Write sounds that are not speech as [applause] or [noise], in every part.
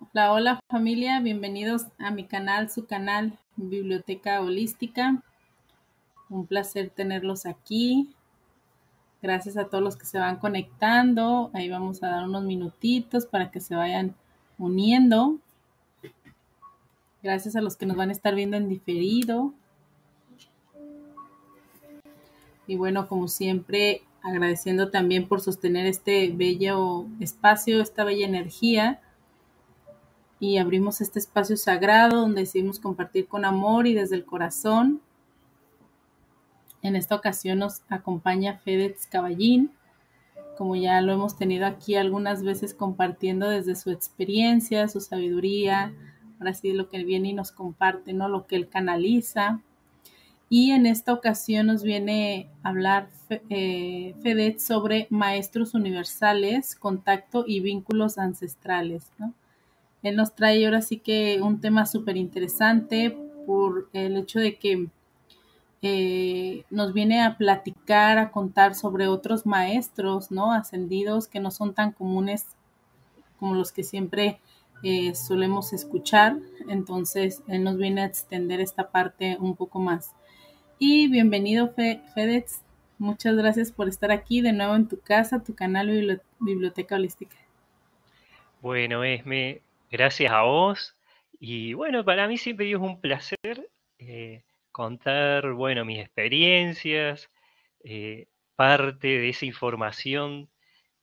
Hola, hola familia, bienvenidos a mi canal, su canal Biblioteca Holística. Un placer tenerlos aquí. Gracias a todos los que se van conectando. Ahí vamos a dar unos minutitos para que se vayan uniendo. Gracias a los que nos van a estar viendo en diferido. Y bueno, como siempre, agradeciendo también por sostener este bello espacio, esta bella energía. Y abrimos este espacio sagrado donde decidimos compartir con amor y desde el corazón. En esta ocasión nos acompaña Fedez Caballín, como ya lo hemos tenido aquí algunas veces compartiendo desde su experiencia, su sabiduría, ahora sí lo que viene y nos comparte, ¿no? Lo que él canaliza. Y en esta ocasión nos viene a hablar eh, sobre maestros universales, contacto y vínculos ancestrales. ¿no? Él nos trae ahora sí que un tema súper interesante por el hecho de que eh, nos viene a platicar, a contar sobre otros maestros, ¿no? Ascendidos que no son tan comunes como los que siempre eh, solemos escuchar. Entonces, él nos viene a extender esta parte un poco más. Y bienvenido, FedEx. Muchas gracias por estar aquí de nuevo en tu casa, tu canal Biblioteca Holística. Bueno, Esme, gracias a vos. Y bueno, para mí siempre es un placer eh, contar, bueno, mis experiencias, eh, parte de esa información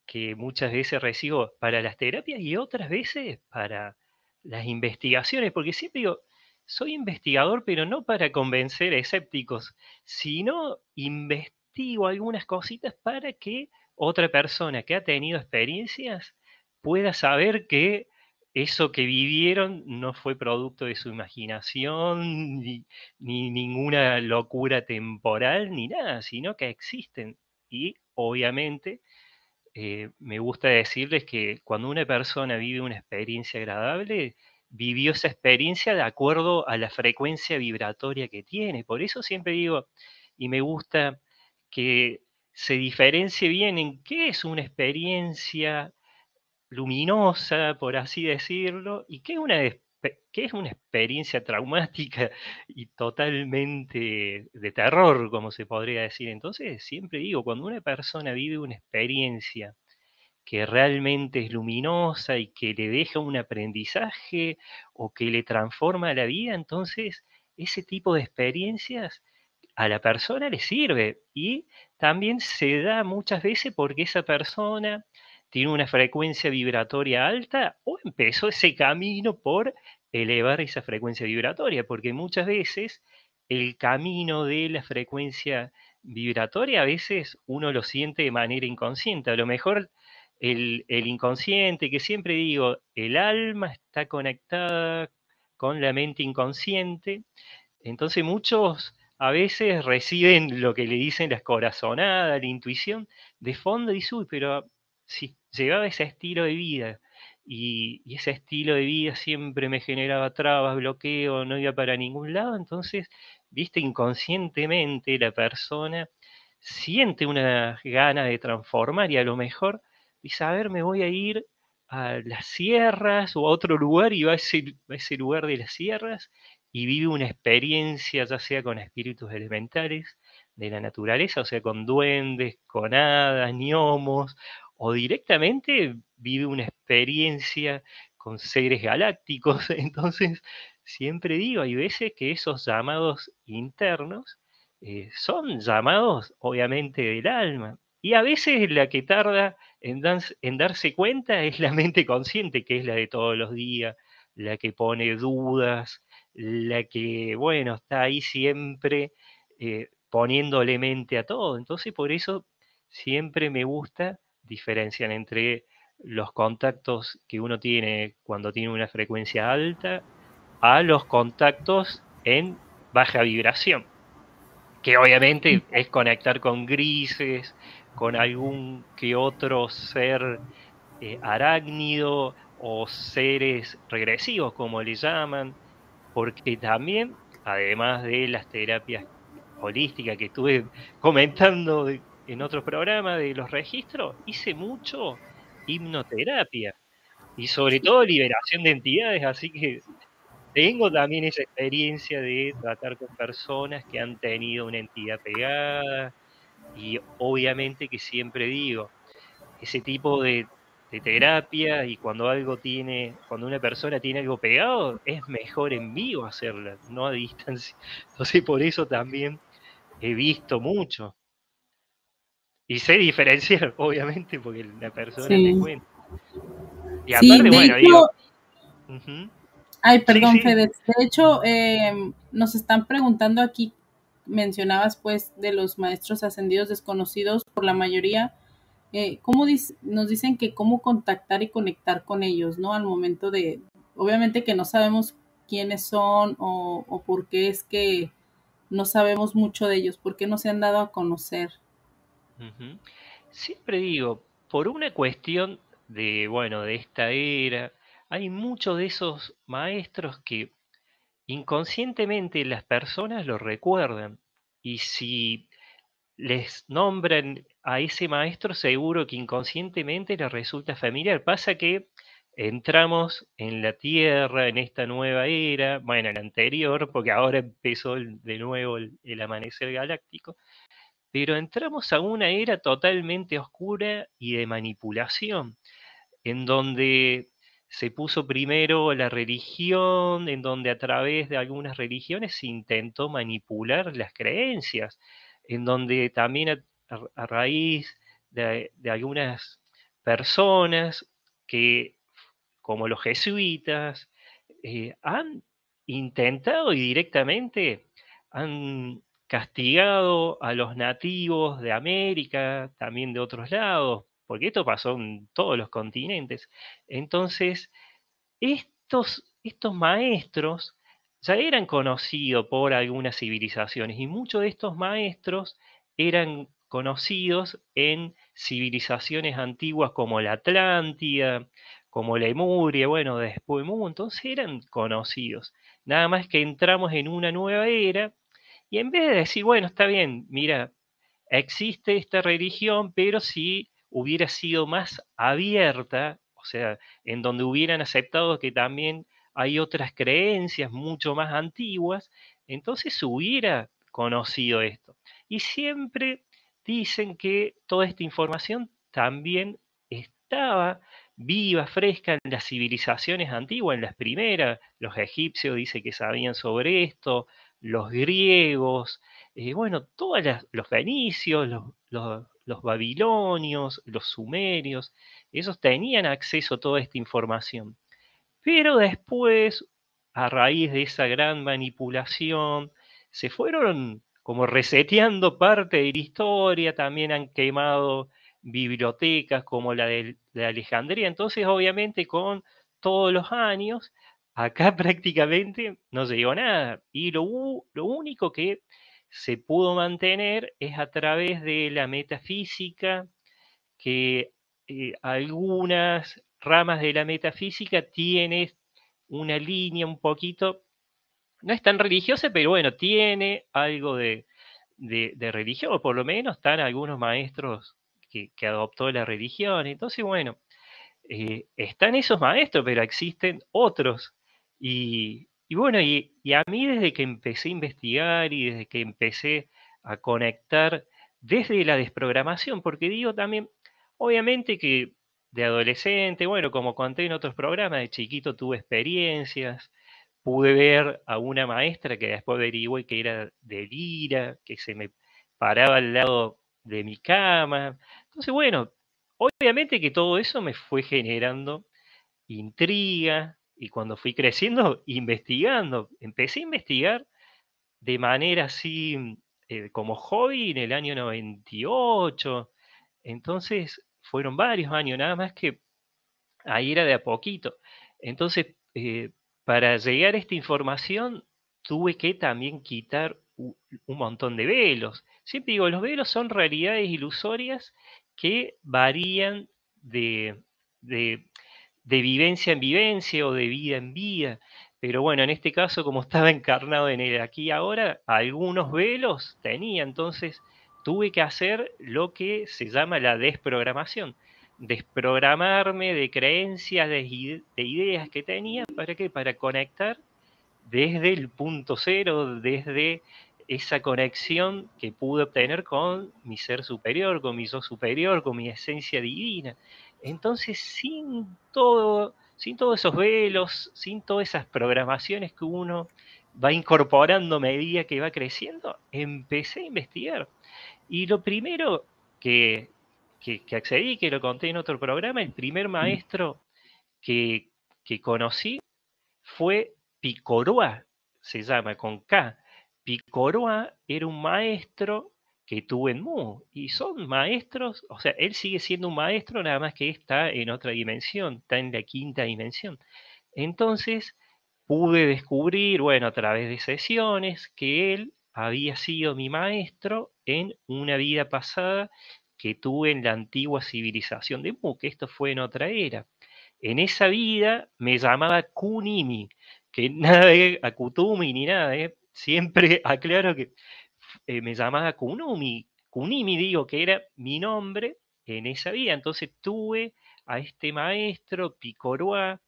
que muchas veces recibo para las terapias y otras veces para las investigaciones, porque siempre digo, soy investigador, pero no para convencer a escépticos, sino investigo algunas cositas para que otra persona que ha tenido experiencias pueda saber que eso que vivieron no fue producto de su imaginación, ni, ninguna locura temporal, ni nada, sino que existen. Y obviamente eh, me gusta decirles que cuando una persona vive una experiencia agradable, vivió esa experiencia de acuerdo a la frecuencia vibratoria que tiene. Por eso siempre digo, y me gusta que se diferencie bien en qué es una experiencia luminosa, por así decirlo, y qué es una, qué es una experiencia traumática y totalmente de terror, como se podría decir. Entonces, siempre digo, cuando una persona vive una experiencia que realmente es luminosa y que le deja un aprendizaje o que le transforma la vida, entonces ese tipo de experiencias a la persona le sirve y también se da muchas veces porque esa persona tiene una frecuencia vibratoria alta o empezó ese camino por elevar esa frecuencia vibratoria, porque muchas veces el camino de la frecuencia vibratoria a veces uno lo siente de manera inconsciente, a lo mejor el, inconsciente, que siempre digo, el alma está conectada con la mente inconsciente, entonces muchos a veces reciben lo que le dicen las corazonadas, la intuición, de fondo y uy, pero si llevaba ese estilo de vida y, ese estilo de vida siempre me generaba trabas, bloqueo, no iba para ningún lado, entonces, viste, inconscientemente la persona siente una gana de transformar y a lo mejor y saber me voy a ir a las sierras o a otro lugar y va a ese, ese lugar de las sierras y vive una experiencia ya sea con espíritus elementales de la naturaleza, o sea, con duendes, con hadas, gnomos, o directamente vive una experiencia con seres galácticos. [laughs] Entonces, siempre digo, hay veces que esos llamados internos eh, son llamados obviamente del alma. Y a veces la que tarda en, darse cuenta es la mente consciente, que es la de todos los días, la que pone dudas, la que, bueno, está ahí siempre eh, poniéndole mente a todo. Entonces, por eso siempre me gusta diferenciar entre los contactos que uno tiene cuando tiene una frecuencia alta a los contactos en baja vibración, que obviamente es conectar con grises, con algún que otro ser eh, arácnido o seres regresivos, como le llaman, porque también, además de las terapias holísticas que estuve comentando en otros programas de los registros, hice mucho hipnoterapia. y sobre todo liberación de entidades, así que tengo también esa experiencia de tratar con personas que han tenido una entidad pegada y obviamente que siempre digo, ese tipo de, terapia y cuando algo tiene, cuando una persona tiene algo pegado, es mejor en vivo hacerla, no a distancia. Entonces por eso también he visto mucho. Y sé diferenciar, [laughs] obviamente, porque la persona me cuenta. Y aparte, bueno, digo. Ay, perdón, Fede. De hecho, em, nos están preguntando aquí, mencionabas pues de los maestros ascendidos desconocidos por la mayoría. Eh, ¿Cómo nos dicen que cómo contactar y conectar con ellos, ¿no? Al momento de, obviamente que no sabemos quiénes son o, por qué es que no sabemos mucho de ellos, por qué no se han dado a conocer. Siempre digo, por una cuestión de, bueno, de esta era, hay muchos de esos maestros que inconscientemente las personas lo recuerdan. Y si les nombran a ese maestro, seguro que inconscientemente les resulta familiar. Pasa que entramos en la Tierra, en esta nueva era, bueno, en la anterior, porque ahora empezó de nuevo el, el amanecer galáctico, pero entramos a una era totalmente oscura y de manipulación, en donde se puso primero la religión, en donde a través de algunas religiones se intentó manipular las creencias, en donde también a, raíz de, algunas personas que, como los jesuitas, eh, han intentado y directamente han castigado a los nativos de América, también de otros lados, porque esto pasó en todos los continentes. Entonces, estos, estos maestros ya eran conocidos por algunas civilizaciones y muchos de estos maestros eran conocidos en civilizaciones antiguas como la Atlántida, como la Lemuria, bueno, después Mu, entonces eran conocidos. Nada más que entramos en una nueva era y en vez de decir, bueno, está bien, mira, existe esta religión, pero si hubiera sido más abierta, o sea, en donde hubieran aceptado que también hay otras creencias mucho más antiguas, entonces hubiera conocido esto. Y siempre dicen que toda esta información también estaba viva, fresca en las civilizaciones antiguas, en las primeras. Los egipcios dicen que sabían sobre esto, los griegos, eh, bueno, todos los fenicios, los, los babilonios, los sumerios, esos tenían acceso a toda esta información. Pero después, a raíz de esa gran manipulación, se fueron como reseteando parte de la historia, también han quemado bibliotecas como la de, Alejandría, entonces obviamente con todos los años, acá [laughs] prácticamente no se llegó nada. Y lo, lo único que se pudo mantener es a través de la metafísica, que eh, algunas ramas de la metafísica tienen una línea un poquito, no es tan religiosa, pero bueno, tiene algo de, religión, o por lo menos están algunos maestros que, adoptó la religión. Entonces, bueno, eh, están esos maestros, pero existen otros. Y, bueno, y, a mí desde que empecé a investigar y desde que empecé a conectar desde la desprogramación, porque digo también, obviamente que de adolescente, bueno, como conté en otros programas, de chiquito tuve experiencias, pude ver a una maestra que después averigué que era de Lira, que se me paraba al lado de mi cama. Entonces, bueno, obviamente que todo eso me fue generando intriga, y cuando fui creciendo, investigando, empecé a investigar de manera así eh, como hobby en el año 98. Entonces fueron varios años, nada más que ahí era de a poquito. Entonces, eh, para llegar a esta información, tuve que también quitar un montón de velos. Siempre digo, los velos son realidades ilusorias que varían de de vivencia en vivencia o de vida en vida. Pero bueno, en este caso, como [laughs] estaba encarnado en el aquí ahora, algunos velos tenía, entonces tuve que hacer lo que se llama la desprogramación. desprogramarme de creencias, de, ideas que tenía, ¿para qué? Para conectar desde el punto cero, desde esa conexión que pude obtener con mi ser superior, con mi yo superior, con mi esencia divina. Entonces, sin todo, sin todos esos velos, sin todas esas programaciones que uno va incorporando a medida que va creciendo, empecé a investigar. Y lo primero que, que, accedí, que lo conté en otro programa, el primer maestro que, que conocí fue Picoroa, se llama con K. Picoroa era un maestro que tuve en Mu y son maestros, o sea, él sigue siendo un maestro, nada más que está en otra dimensión, está en la quinta dimensión. Entonces, pude descubrir, bueno, a través de sesiones, que él había sido mi maestro en una vida pasada que tuve en la antigua civilización de Mu, que esto fue en otra era. En esa vida me llamaba Kunimi, que [laughs] nada de Akutumi ni nada, ¿eh? siempre [laughs] aclaro que eh, me llamaba Kunumi, Kunimi digo que era mi nombre en esa vida. Entonces tuve a este maestro, Picoroa,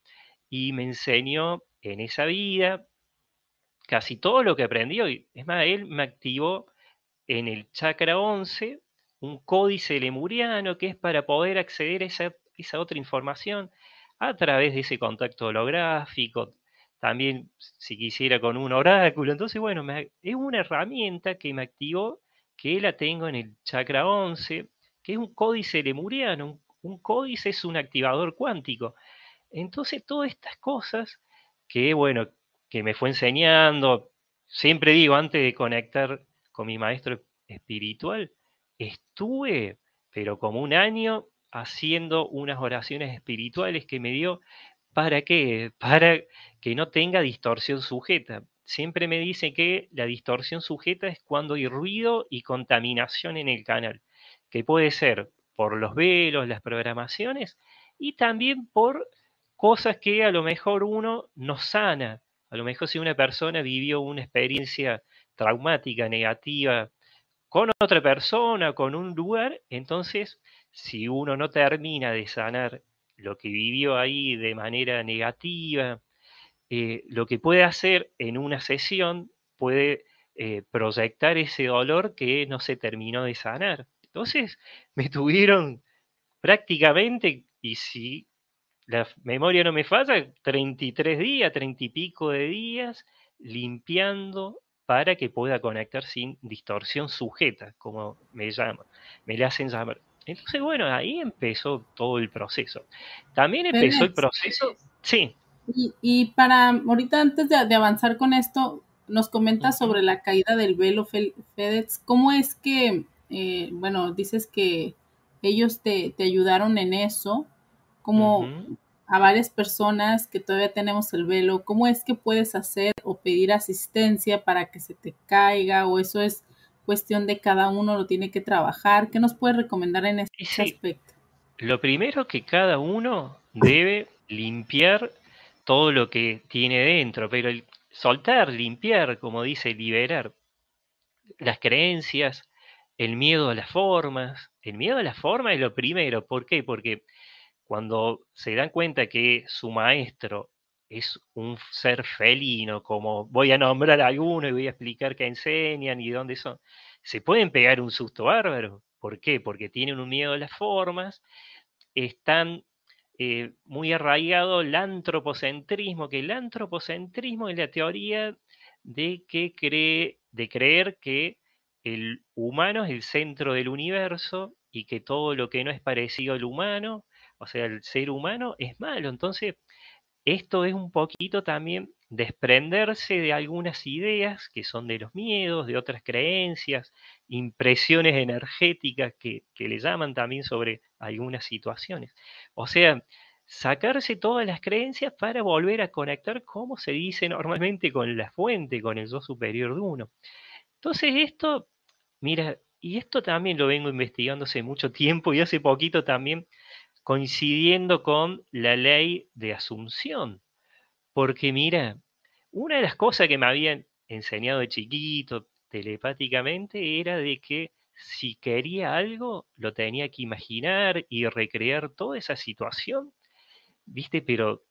y me enseñó en esa vida casi todo lo que aprendió. Es más, él me activó en el chakra 11 un códice lemuriano que es para poder acceder a esa, esa otra información a través de ese contacto holográfico, también si quisiera con un oráculo. Entonces, bueno, es una herramienta que me activó, que la tengo en el chakra 11, que es un códice lemuriano. un códice es un activador cuántico. Entonces, todas estas cosas que, bueno, que me fue enseñando, siempre digo, antes de conectar con mi maestro espiritual, estuve, pero como un año, haciendo unas oraciones espirituales que me dio, ¿para qué? Para que no tenga distorsión sujeta. Siempre me dice que la distorsión sujeta es cuando hay ruido y contaminación en el canal, que puede ser por los velos, las programaciones y también por cosas que a lo mejor uno no sana. A lo mejor si una persona vivió una experiencia traumática, negativa, con otra persona, con un lugar, entonces si uno no termina de sanar lo que vivió ahí de manera negativa, eh, lo que puede hacer en una sesión puede eh, proyectar ese dolor que no se terminó de sanar. Entonces [laughs] me tuvieron prácticamente, y si la memoria no me falla, 33 días, 30 y pico de días limpiando para que pueda conectar sin distorsión sujeta, como me llaman, me le hacen llamar. Entonces, bueno, ahí empezó todo el proceso. También empezó el proceso, sí. Y, para, ahorita antes de, avanzar con esto, nos comentas sobre la caída del velo FedEx. ¿Cómo es que, eh, bueno, dices que ellos te, te ayudaron en eso? como a varias personas que todavía tenemos el velo, ¿cómo es que puedes hacer o pedir asistencia para que se te caiga o eso es cuestión de cada uno, lo tiene que trabajar? ¿Qué nos puedes recomendar en este aspecto? Lo primero que cada uno debe limpiar todo lo que tiene dentro, pero el soltar, limpiar, como dice, liberar las creencias, el miedo a las formas. El miedo a las formas es lo primero. ¿Por qué? Porque cuando se dan cuenta que su maestro es un ser felino, como voy a nombrar a alguno y voy a explicar qué enseñan y dónde son, se pueden pegar un susto bárbaro. ¿Por qué? Porque tienen un miedo a las formas, están eh, muy arraigado el antropocentrismo, que el antropocentrismo es la teoría de que cree, de creer que el humano es el centro del universo y que todo lo que no es parecido al humano o sea, el ser humano es malo. Entonces, esto es un poquito también desprenderse de algunas ideas que son de los miedos, de otras creencias, impresiones energéticas que, le llaman también sobre algunas situaciones. O sea, sacarse todas las creencias para volver a conectar, como se dice normalmente, con la fuente, con el yo superior de uno. Entonces esto, mira, y esto también lo vengo investigando hace mucho tiempo y hace poquito también coincidiendo con la ley de asunción. Porque mira, una de las cosas que me habían enseñado de chiquito telepáticamente era de que si quería algo, lo tenía que imaginar y recrear toda esa situación, ¿viste? Pero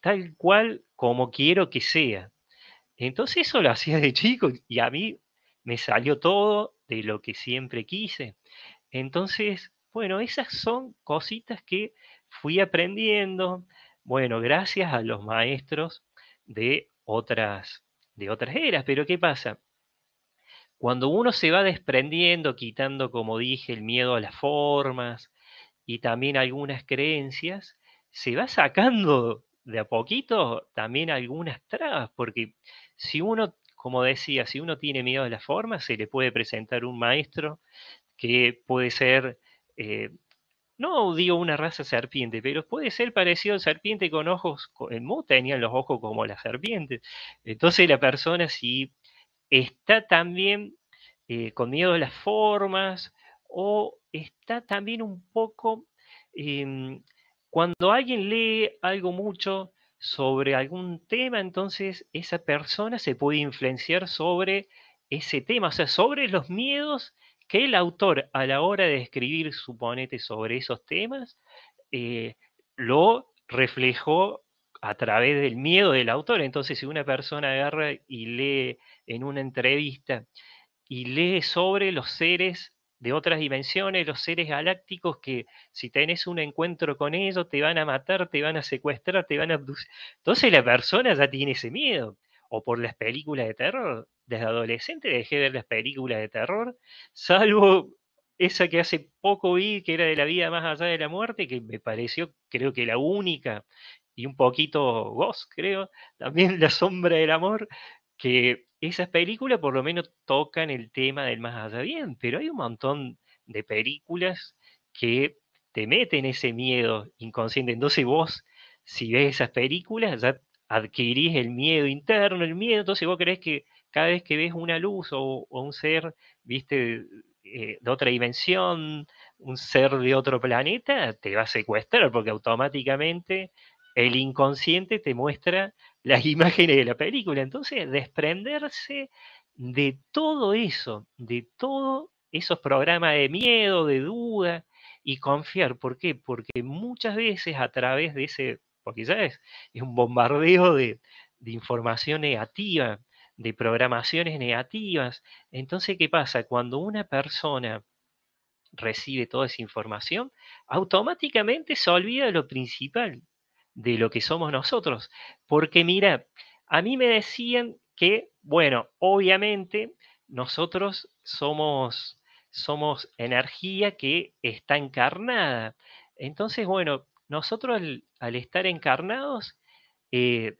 tal cual como quiero que sea. Entonces eso lo hacía de chico y a mí me salió todo de lo que siempre quise. Entonces, bueno, esas son cositas que fui aprendiendo, bueno, gracias a los maestros de otras, de otras eras. Pero ¿qué pasa? Cuando uno se va desprendiendo, quitando, como dije, el miedo a las formas y también algunas creencias, se va sacando de a poquito también algunas trabas, porque si uno, como decía, si uno tiene miedo a las formas, se le puede presentar un maestro que puede ser, eh, no digo una raza serpiente, pero puede ser parecido a serpiente con ojos, en Mu tenían los ojos como las serpientes. Entonces la persona si está también eh, con miedo a las formas o está también un poco, em, cuando alguien lee algo mucho sobre algún tema, entonces esa persona se puede influenciar sobre ese tema, o sea, sobre los miedos que el autor a la hora de escribir, suponete, sobre esos temas, eh, lo reflejó a través del miedo del autor. Entonces, si una persona agarra y lee en una entrevista y lee sobre los seres de otras dimensiones, los seres galácticos que si tenés un encuentro con ellos te van a matar, te van a secuestrar, te van a abducir. Entonces la persona ya tiene ese miedo. O por las películas de terror. Desde adolescente dejé de ver las películas de terror, salvo esa que hace poco vi, que era de la vida más allá de la muerte, que me pareció, creo que la única y un poquito Ghost, creo, también [laughs] La sombra del amor, que esas películas por lo menos tocan el tema del más allá bien, pero hay un montón de películas que te meten ese miedo inconsciente. Entonces vos, si ves esas películas, ya adquirís el miedo interno, el miedo, entonces vos crees que cada vez que ves una luz o, un ser, viste, eh, de otra dimensión, un ser de otro planeta, te va a secuestrar porque automáticamente el inconsciente te muestra [laughs] las imágenes de la película. Entonces, desprenderse de todo eso, de todos esos programas de miedo, de duda y confiar. ¿Por qué? Porque muchas veces a través de ese, porque ya es, es un bombardeo de, información negativa, de programaciones negativas. Entonces, ¿qué pasa? Cuando una persona recibe toda esa información, automáticamente se olvida de lo principal, de lo que somos nosotros. Porque mira, a mí me decían que, bueno, obviamente nosotros somos, somos energía que está encarnada. Entonces, bueno, nosotros al, estar encarnados, eh,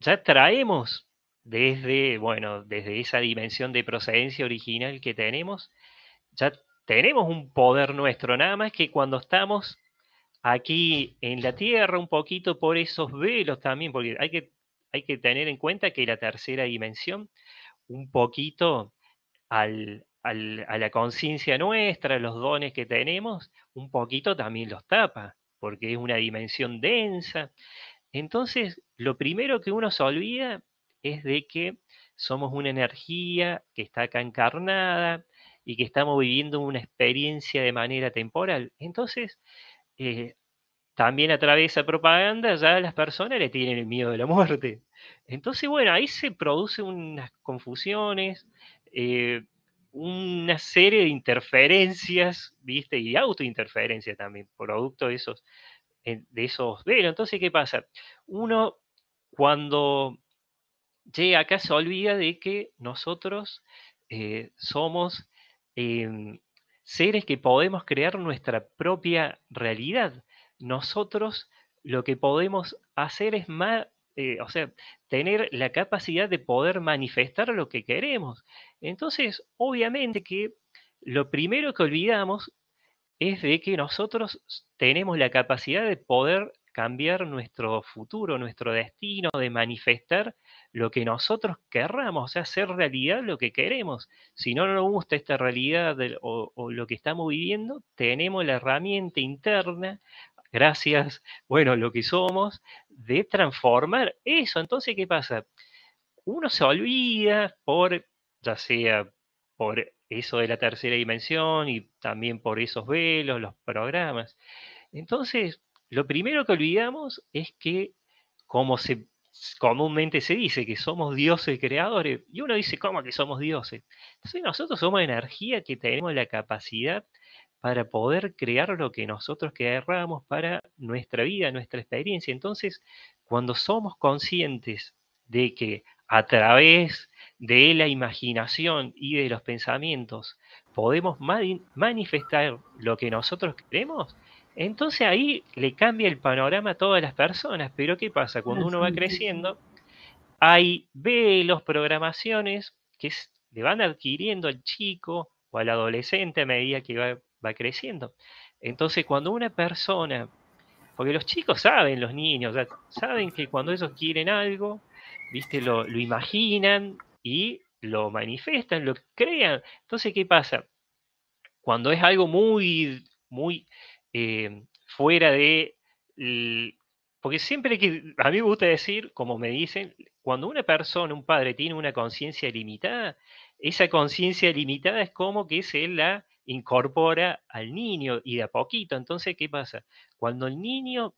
ya traemos desde, bueno, desde esa dimensión de procedencia original que tenemos, ya tenemos un poder nuestro, nada más que cuando estamos aquí en la Tierra, un poquito por esos velos también, porque hay que, hay que tener en cuenta que la tercera dimensión, un poquito al, a la conciencia nuestra, los dones que tenemos, un poquito también los tapa, porque es una dimensión densa. Entonces, lo primero que uno se olvida es de que somos una energía que está acá encarnada y que estamos viviendo una experiencia de manera temporal. Entonces, eh, también a través de esa propaganda ya las personas le tienen el miedo de la muerte. Entonces, bueno, ahí se producen unas confusiones, eh, una serie de interferencias, ¿viste? Y autointerferencias también, producto de esos, de esos velos. Entonces, ¿qué pasa? Uno, cuando llega acá, se olvida de que nosotros eh, somos em, seres que podemos crear nuestra propia realidad. Nosotros lo que podemos hacer es más, eh, o sea, tener la capacidad de poder manifestar lo que queremos. Entonces, obviamente que lo primero que olvidamos es de que nosotros tenemos la capacidad de poder cambiar nuestro futuro, nuestro destino, de manifestar lo que nosotros querramos, o sea, hacer realidad lo que queremos. Si no nos gusta esta realidad o, lo que estamos viviendo, tenemos la herramienta interna, gracias, bueno, lo que somos, de transformar eso. Entonces, ¿qué pasa? Uno se olvida por, sea por eso de la tercera dimensión y también por esos velos, los programas. Entonces, lo primero que olvidamos es que, como se comúnmente se dice, que somos dioses creadores, y uno dice, ¿cómo que somos dioses? Entonces nosotros somos energía que tenemos la capacidad para poder crear lo que nosotros querramos para nuestra vida, nuestra experiencia. Entonces, cuando somos conscientes de que a través de la imaginación y de los pensamientos podemos manifestar lo que nosotros queremos, entonces ahí le cambia el panorama a todas las personas. Pero ¿qué pasa? Cuando uno va creciendo, hay velos, programaciones que le van adquiriendo al chico o al adolescente a medida que va, va creciendo. Entonces cuando una persona, porque los chicos saben, los niños, saben que cuando ellos quieren algo, ¿viste? Lo, lo imaginan y lo manifiestan, lo crean. Entonces, ¿qué pasa? Cuando es algo muy, muy eh, fuera de... Porque siempre que, a mí me gusta decir, como me dicen, cuando una persona, un padre tiene una conciencia limitada, esa conciencia limitada es como que se la incorpora al niño y de a poquito. Entonces, ¿qué pasa? Cuando el niño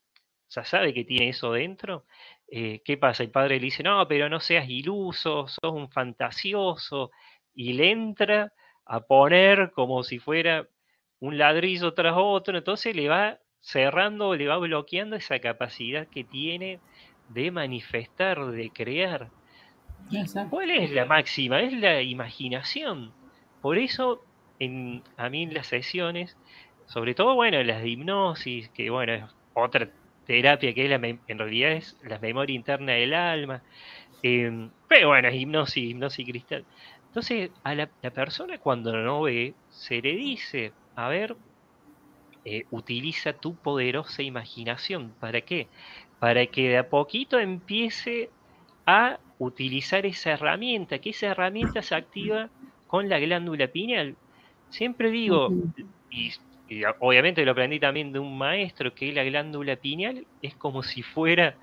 ya sabe que tiene eso dentro, eh, ¿qué pasa? El padre le dice, no, pero no seas iluso, sos un fantasioso, y le entra a poner como si fuera un ladrillo tras otro, entonces le va cerrando, le va bloqueando esa capacidad que tiene de manifestar, de crear. ¿Cuál es la máxima? Es la imaginación. Por eso, en, a mí en las sesiones, sobre todo, bueno, las de hipnosis, que bueno, es otra terapia que es la, en realidad es la memoria interna del alma, em, pero bueno, hipnosis, hipnosis cristal. Entonces, a la, la persona cuando no ve, se le dice, a ver, eh, utiliza tu poderosa imaginación. ¿Para qué? Para que de a poquito empiece a utilizar esa herramienta, que esa herramienta se activa con la glándula pineal. Siempre digo, y, obviamente lo aprendí también de un maestro, que la glándula pineal es como si fuera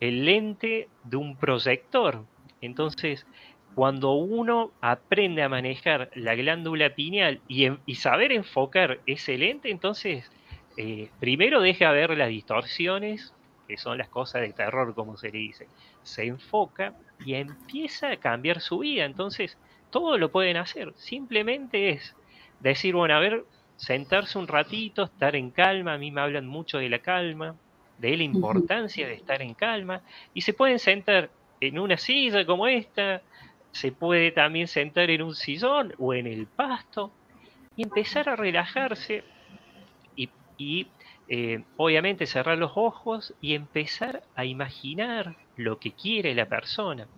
el lente de un proyector. Entonces, cuando uno aprende a manejar la glándula pineal y, saber enfocar ese lente, entonces eh, primero deja ver las distorsiones, que son las cosas de terror, como se le dice. Se enfoca y empieza a cambiar su vida. Entonces, todo lo pueden hacer. Simplemente es decir, bueno, a ver, sentarse un ratito, estar en calma. A mí me hablan mucho de la calma, de la importancia de estar en calma. Y se pueden sentar en una silla como esta, se puede también sentar en un sillón o en el pasto y empezar a relajarse y, eh, obviamente cerrar los ojos y empezar a imaginar lo que quiere la persona.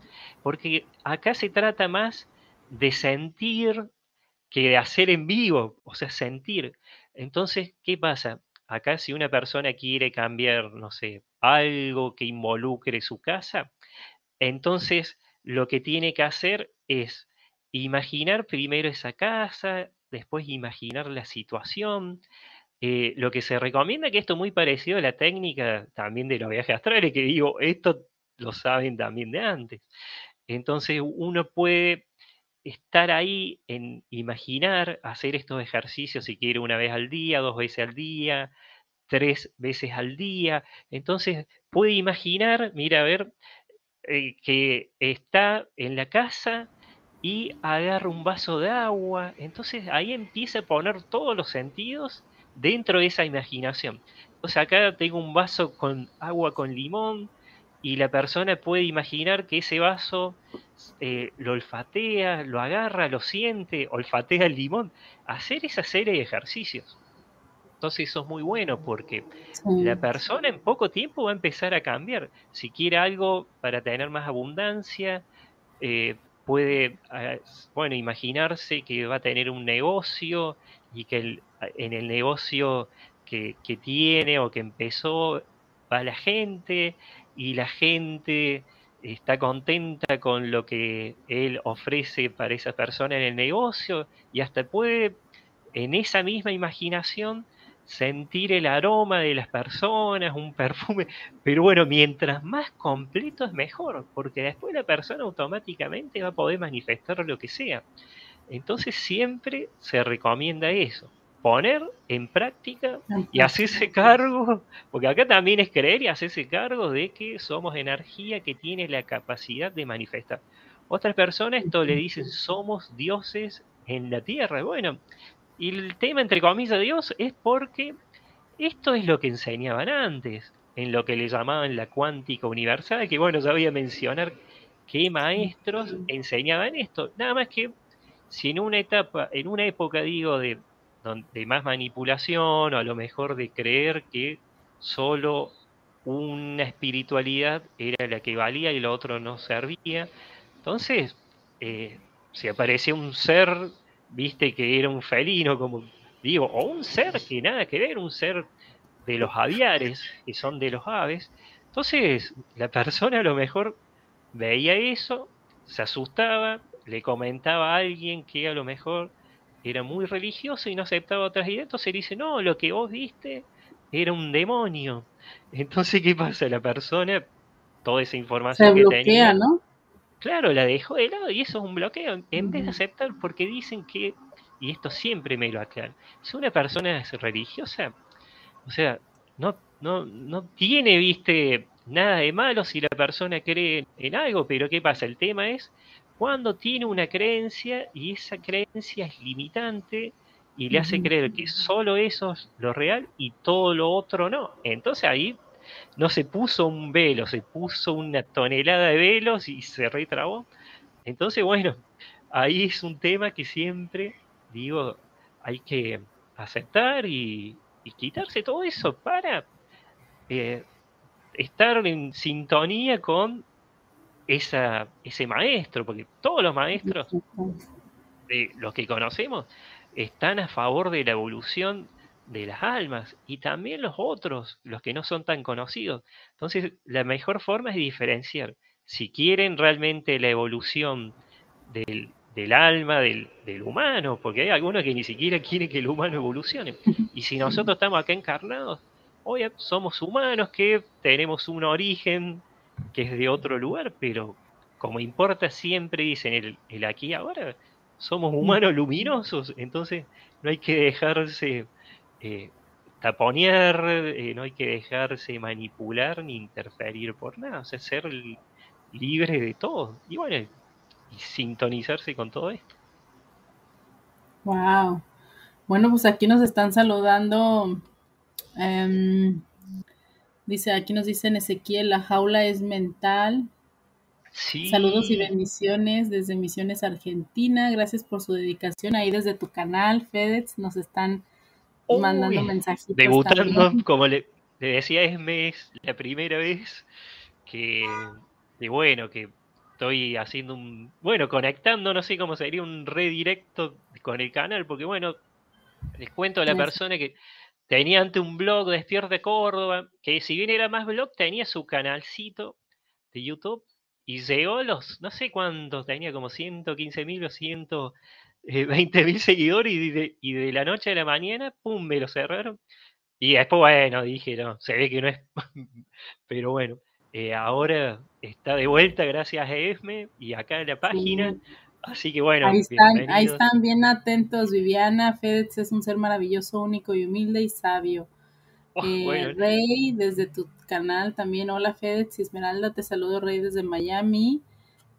Porque acá se trata más de sentir que hacer en vivo, o sea, sentir. Entonces, ¿qué pasa? Acá si una persona quiere cambiar, no sé, algo que involucre su casa, entonces lo que tiene que hacer es imaginar primero esa casa, después imaginar la situación. Eh, lo que se recomienda, que esto es muy parecido a la técnica también de los viajes astrales, que digo, esto lo saben también de antes. Entonces uno puede estar ahí en imaginar, hacer estos ejercicios si quiere una vez al día, dos veces al día, tres veces al día. Entonces puede imaginar, mira, a ver, eh, que está en la casa y agarra un vaso de agua. Entonces ahí empieza a poner todos los sentidos dentro de esa imaginación. O sea, acá tengo un vaso con agua con limón y la persona puede imaginar que ese vaso eh, lo olfatea, lo agarra, lo siente, olfatea el limón. Hacer esa serie de ejercicios. Entonces eso es muy bueno porque la persona en poco tiempo va a empezar a cambiar. Si quiere algo para tener más abundancia, eh, puede, ah, bueno, imaginarse que va a tener un negocio y que en el negocio que, que, tiene o que empezó va la gente y la gente está contenta con lo que él ofrece para esa persona en el negocio y hasta puede en esa misma imaginación sentir el aroma de las personas, un perfume, pero bueno, mientras más completo es mejor, porque después la persona automáticamente va a poder manifestar lo que sea. Entonces siempre se recomienda eso, poner en práctica y hacerse cargo, porque acá también es creer y hacerse cargo de que somos energía que tiene la capacidad de manifestar. Otras personas esto le dicen somos dioses en la tierra. Bueno, y el tema entre comillas Dios es porque esto es lo que enseñaban antes, en lo que le llamaban la cuántica universal, que bueno, ya voy a mencionar qué maestros enseñaban esto. Nada más que si en una etapa, en una época digo de, de más manipulación o a lo mejor de creer que solo una espiritualidad era la que valía y lo otro no servía, entonces, eh, si aparecía un ser, viste que era un felino, como digo, o un ser que nada que ver, un ser de los aviares, que son de los aves, entonces la persona a lo mejor veía eso, se asustaba, le comentaba a alguien que a lo mejor era muy religioso y no aceptaba otras ideas, entonces dice, no, lo que vos viste era un demonio. [laughs] Entonces, ¿qué pasa? La persona, toda esa información que tenía, ¿no? Claro, la dejó de lado y eso es un bloqueo. En vez de aceptar, porque dicen que, y esto siempre me lo aclaran, si una persona es religiosa, o sea, no, no, no tiene, viste, nada de malo si la persona cree en algo, pero ¿qué pasa? El tema es cuando tiene una creencia y esa creencia es limitante y le hace creer que solo eso es lo real y todo lo otro no. Entonces ahí no se puso un velo, se puso una tonelada de velos y se retrabó. Entonces, bueno, ahí es un tema que siempre digo, hay que aceptar y, quitarse todo eso para eh, estar en sintonía con esa, ese maestro, porque todos los maestros, de los que conocemos, están a favor de la evolución de las almas y también los otros, los que no son tan conocidos. Entonces, la mejor forma es diferenciar. Si quieren realmente la evolución del, alma, del, humano, porque hay algunos que ni siquiera quieren que el humano evolucione. Y si nosotros estamos acá encarnados, hoy somos humanos que tenemos un origen que es de otro lugar, pero como importa siempre, dicen el, el aquí y ahora, somos humanos luminosos, entonces no hay que dejarse eh, taponear, eh, no hay que dejarse manipular ni interferir por nada, o sea, ser libre de todo. Y bueno, y sintonizarse con todo esto. Wow. Bueno, pues aquí nos están saludando. Em, dice, aquí nos dicen Ezequiel, la jaula es mental. Sí. Saludos y bendiciones desde Misiones Argentina. Gracias por su dedicación ahí desde tu canal, FedEx. Nos están mandando mensajes. Debutando, como le, decía Esme, es la primera vez que, bueno, que estoy haciendo un, bueno, conectando, no sé cómo sería un redirecto con el canal, porque bueno, les cuento a la persona que tenía ante un blog de Despierta Córdoba, que si bien era más blog, tenía su canalcito de YouTube y llegó los, no sé cuántos, tenía como 115 mil o 100 20 eh, [laughs] mil seguidores y de, y de, la noche a la mañana, pum, me lo cerraron. Y después, bueno, dije, no, se ve que no es. [laughs] Pero bueno, eh, ahora está de vuelta gracias a ESME y acá en la página. Así que bueno. Ahí están, ahí están bien atentos, Viviana. FedEx es un ser maravilloso, único y humilde y sabio. Oh, eh, Rey, desde tu canal también. Hola FedEx, Esmeralda, te saludo Rey desde Miami.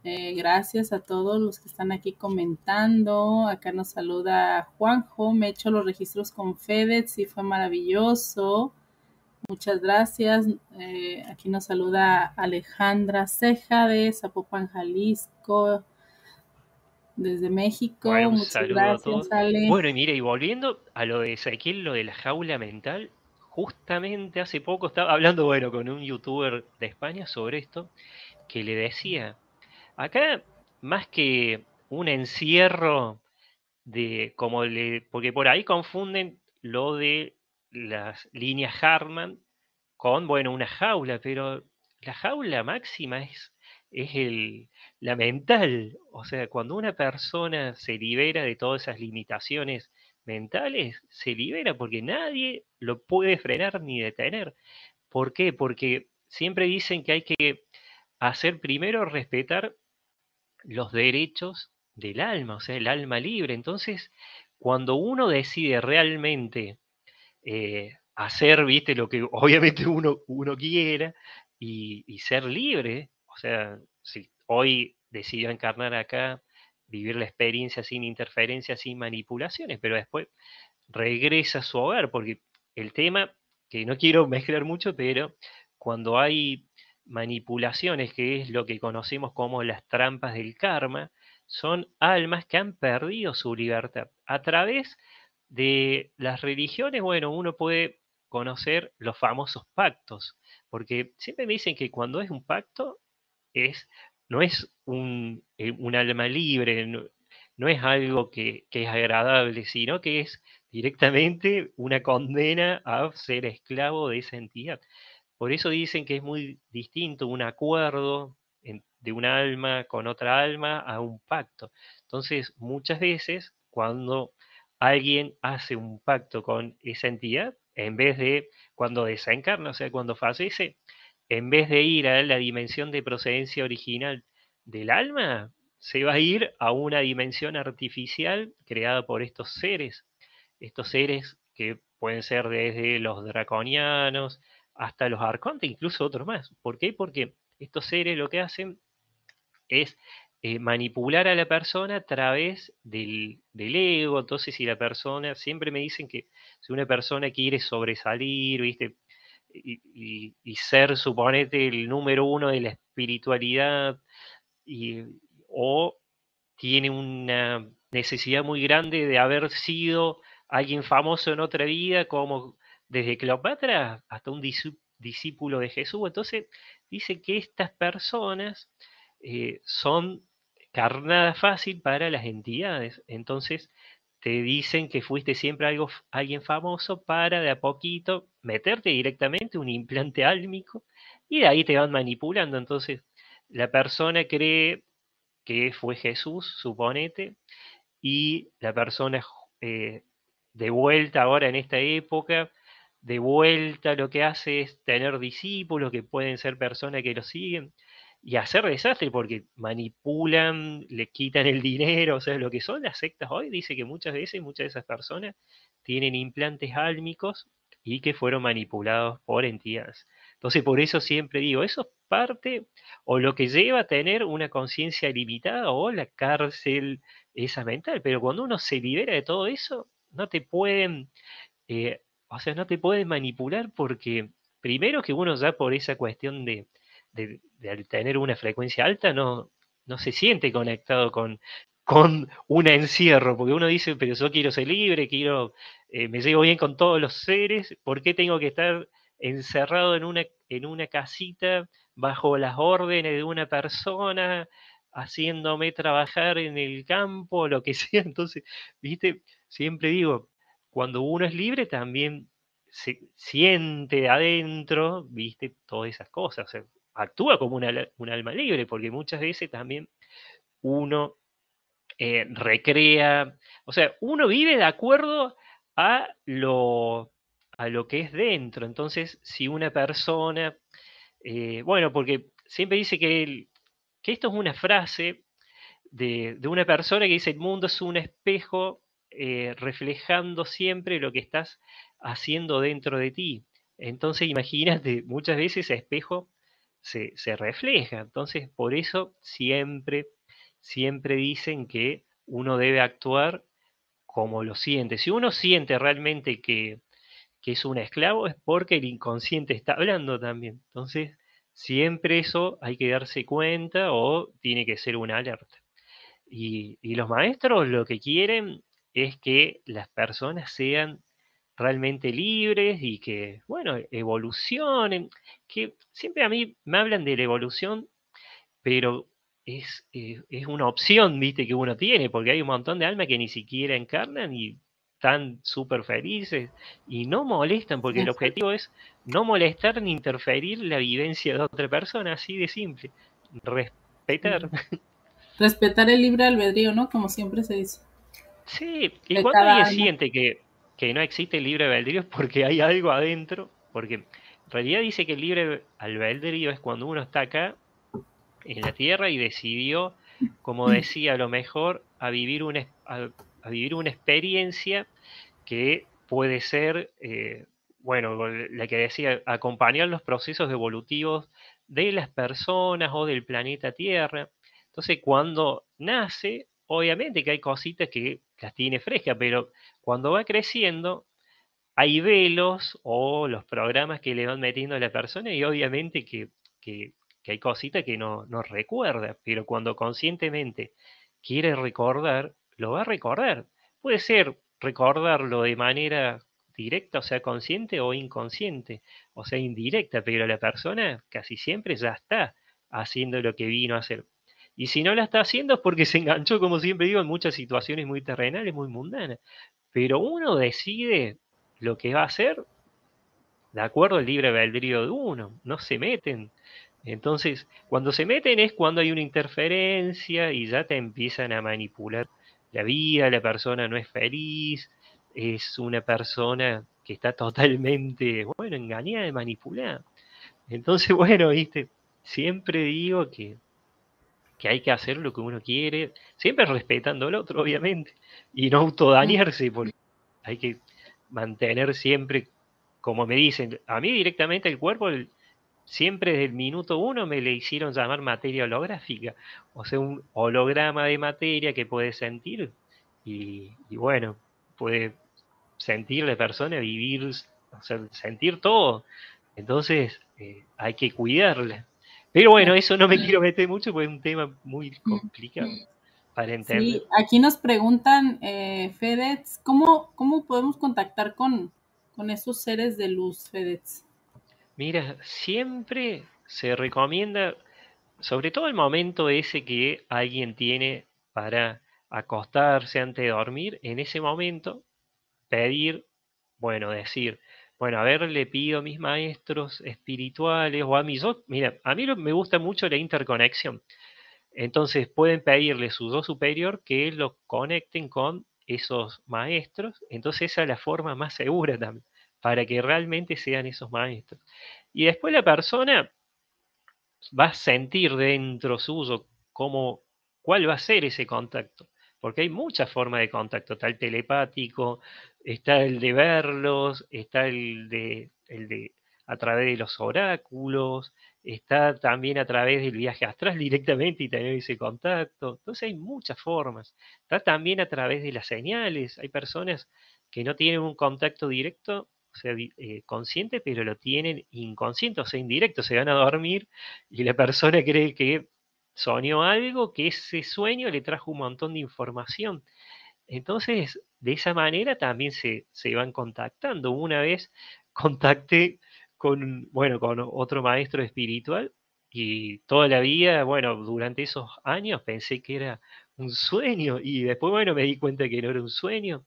Eh, gracias a todos los que están aquí comentando. Acá nos saluda Juanjo. Me he hecho los registros con FedEx y fue maravilloso. Muchas gracias. Eh, aquí nos saluda Alejandra Ceja de Zapopan, Jalisco. Desde México. Muchas gracias, Bueno, y mire, y volviendo a lo de Ezequiel, lo de la jaula mental, justamente hace poco estaba hablando, bueno, con un youtuber de España sobre esto, que le decía, Acá, más que un encierro de como le. Porque por ahí confunden lo de las líneas Hartman con, bueno, una jaula, pero la jaula máxima es, es el, la mental. O sea, cuando una persona se libera de todas esas limitaciones mentales, se libera porque nadie lo puede frenar ni detener. ¿Por qué? Porque siempre dicen que hay que hacer primero respetar los derechos del alma, o sea, el alma libre. Entonces, cuando uno decide realmente eh, hacer, viste, lo que [laughs] obviamente uno, uno quiera y, y, ser libre, o sea, si hoy decidió encarnar acá, vivir la experiencia sin interferencias, sin manipulaciones, pero después regresa a su hogar, porque el tema, que no quiero [laughs] mezclar mucho, pero cuando hay manipulaciones, que es lo que conocemos como las trampas del karma, son almas que han perdido su libertad. A través de las religiones, bueno, uno puede conocer los famosos pactos, porque siempre me dicen que cuando es un pacto no es un, eh, alma libre, no, es algo que, que, es agradable, sino que es directamente una condena a ser esclavo de esa entidad. Por eso dicen que es muy distinto un acuerdo de un alma con otra alma a un pacto. Entonces, muchas veces, cuando alguien hace un pacto con esa entidad, en vez de cuando desencarna, o sea, cuando fallece, en vez de ir a la dimensión de procedencia original del alma, se va a ir a una dimensión artificial creada por estos seres, estos seres que pueden ser desde los draconianos, hasta los arcontes, incluso otros más. ¿Por qué? Porque estos seres lo que hacen es eh, manipular a la persona a través del, ego. Entonces, si la persona, siempre me dicen que si una persona quiere sobresalir, ¿viste? Y, ser, suponete, el número uno de la espiritualidad, o tiene una necesidad muy grande de haber sido alguien famoso en otra vida, como desde Cleopatra hasta un discípulo de Jesús. Entonces dice que estas personas eh, son carnada fácil para las entidades. Entonces te dicen que fuiste siempre algo, alguien famoso para de a poquito meterte directamente un implante [laughs] álmico y de ahí te van manipulando. Entonces la persona cree que fue Jesús, suponete, y la persona eh, de vuelta ahora en esta época de vuelta lo que hace es tener discípulos que pueden ser personas que lo siguen y hacer desastre porque manipulan, le quitan el dinero, o sea, lo que son las sectas hoy, dice que muchas veces muchas de esas personas tienen implantes álmicos y que fueron manipulados por entidades. Entonces, por eso siempre digo, eso es parte o lo que lleva a tener una conciencia limitada o la cárcel esa mental, pero cuando uno se libera de todo eso, no te pueden eh, o sea, no te pueden manipular porque primero que uno ya por esa cuestión de, de, tener una frecuencia alta no, no se siente conectado con, con un encierro, porque uno dice, pero yo quiero ser libre, quiero, eh, me llevo bien con todos los seres, ¿por qué tengo que estar encerrado en una, en una casita bajo las órdenes de una persona, haciéndome trabajar en el campo, lo que [laughs] sea? Entonces, viste, siempre digo, cuando uno es libre también se siente adentro, viste, todas esas cosas, actúa como un alma libre, porque muchas veces también uno eh, recrea, o sea, uno vive de acuerdo a lo, a lo que es dentro. Entonces, si una persona, eh, bueno, porque siempre dice que, que esto es una frase de, de, una persona que dice, el mundo es un espejo eh, reflejando siempre lo que estás haciendo dentro de ti. Entonces, imagínate, muchas veces ese espejo se, refleja. Entonces, por eso siempre, siempre dicen que uno debe actuar como lo siente. Si uno siente realmente que, que es un esclavo, es porque el inconsciente está hablando también. Entonces, siempre eso hay que darse cuenta o tiene que ser una alerta. Y, y, los maestros lo que quieren es que las personas sean realmente libres y que, bueno, evolucionen, que siempre a mí me hablan de la evolución, pero es, eh, es, una opción, viste, que uno tiene, porque hay un montón de almas que ni siquiera encarnan y están súper felices y no molestan, porque el objetivo es no molestar ni interferir la vivencia de otra persona, así de simple, respetar. [laughs] Respetar el libre albedrío, ¿no? Como siempre se dice. Sí, y cuando alguien siente que, que, no existe el libre albedrío [laughs] porque hay algo adentro, porque en realidad dice que el libre albedrío es cuando uno está acá en la Tierra y decidió, como decía, a lo mejor a vivir una, a, vivir una experiencia que puede ser, eh, bueno, la que decía, acompañar los procesos evolutivos de las personas o del planeta Tierra. Entonces, cuando nace, obviamente que hay cositas que las tiene frescas, pero cuando va creciendo, hay velos o los programas que le van metiendo a la persona y obviamente que, hay cositas que no, no recuerda, pero cuando conscientemente quiere recordar, lo va a recordar. Puede ser recordarlo de manera directa, o sea, consciente o inconsciente, o sea, indirecta, pero la persona casi siempre ya está haciendo lo que vino a hacer. Y si no la está haciendo es porque se enganchó, como siempre digo, en muchas situaciones muy terrenales, muy mundanas. Pero uno decide lo que va a hacer de acuerdo al libre albedrío de uno, no se meten. Entonces, cuando se meten es cuando hay una interferencia y ya te empiezan a manipular la vida, la persona no es feliz, es una persona que está totalmente, bueno, engañada y manipulada. Entonces, [laughs] bueno, viste, siempre digo que, que hay que hacer lo que uno quiere, siempre respetando al otro, obviamente, y no autodañarse, porque hay que mantener siempre, como me dicen, a mí directamente el cuerpo, siempre desde el minuto uno me le hicieron llamar materia holográfica, o sea, un holograma de materia que puede sentir y, bueno, puede sentir la persona, vivir, o sea, sentir todo. Entonces eh, hay que cuidarla. Pero bueno, eso no me quiero meter mucho porque es un tema muy complicado para entender. Sí, aquí nos preguntan, eh, Fedez, ¿cómo, ¿cómo podemos contactar con, con esos seres de luz, Fedez? Mira, siempre se recomienda, sobre todo el momento ese que alguien tiene para acostarse antes de dormir, en ese momento pedir, bueno, decir, bueno, a ver, le pido a mis maestros espirituales o a mis dos, mira, a mí me gusta mucho la interconexión. Entonces pueden pedirle su dos superior que lo conecten con esos maestros. Entonces esa es la forma más segura también para que realmente sean esos maestros. Y después la persona va a sentir dentro suyo cómo, cuál va a ser ese contacto, porque hay muchas formas de contacto, está el telepático, está el de verlos, está el de, a través de los oráculos, está también a través del viaje astral [laughs] directamente y tener ese contacto. Entonces hay muchas formas. Está también a través de las señales. Hay personas que no tienen un contacto directo o sea, eh, consciente, pero lo tienen inconsciente, o sea, indirecto, se van a dormir y la persona cree que soñó algo, que ese sueño le trajo un montón de información. Entonces, de esa manera también se, se van contactando. Una vez [laughs] contacté con, bueno, con otro maestro espiritual y toda la vida, bueno, durante esos años pensé que era un sueño y después, bueno, me di cuenta que no era un sueño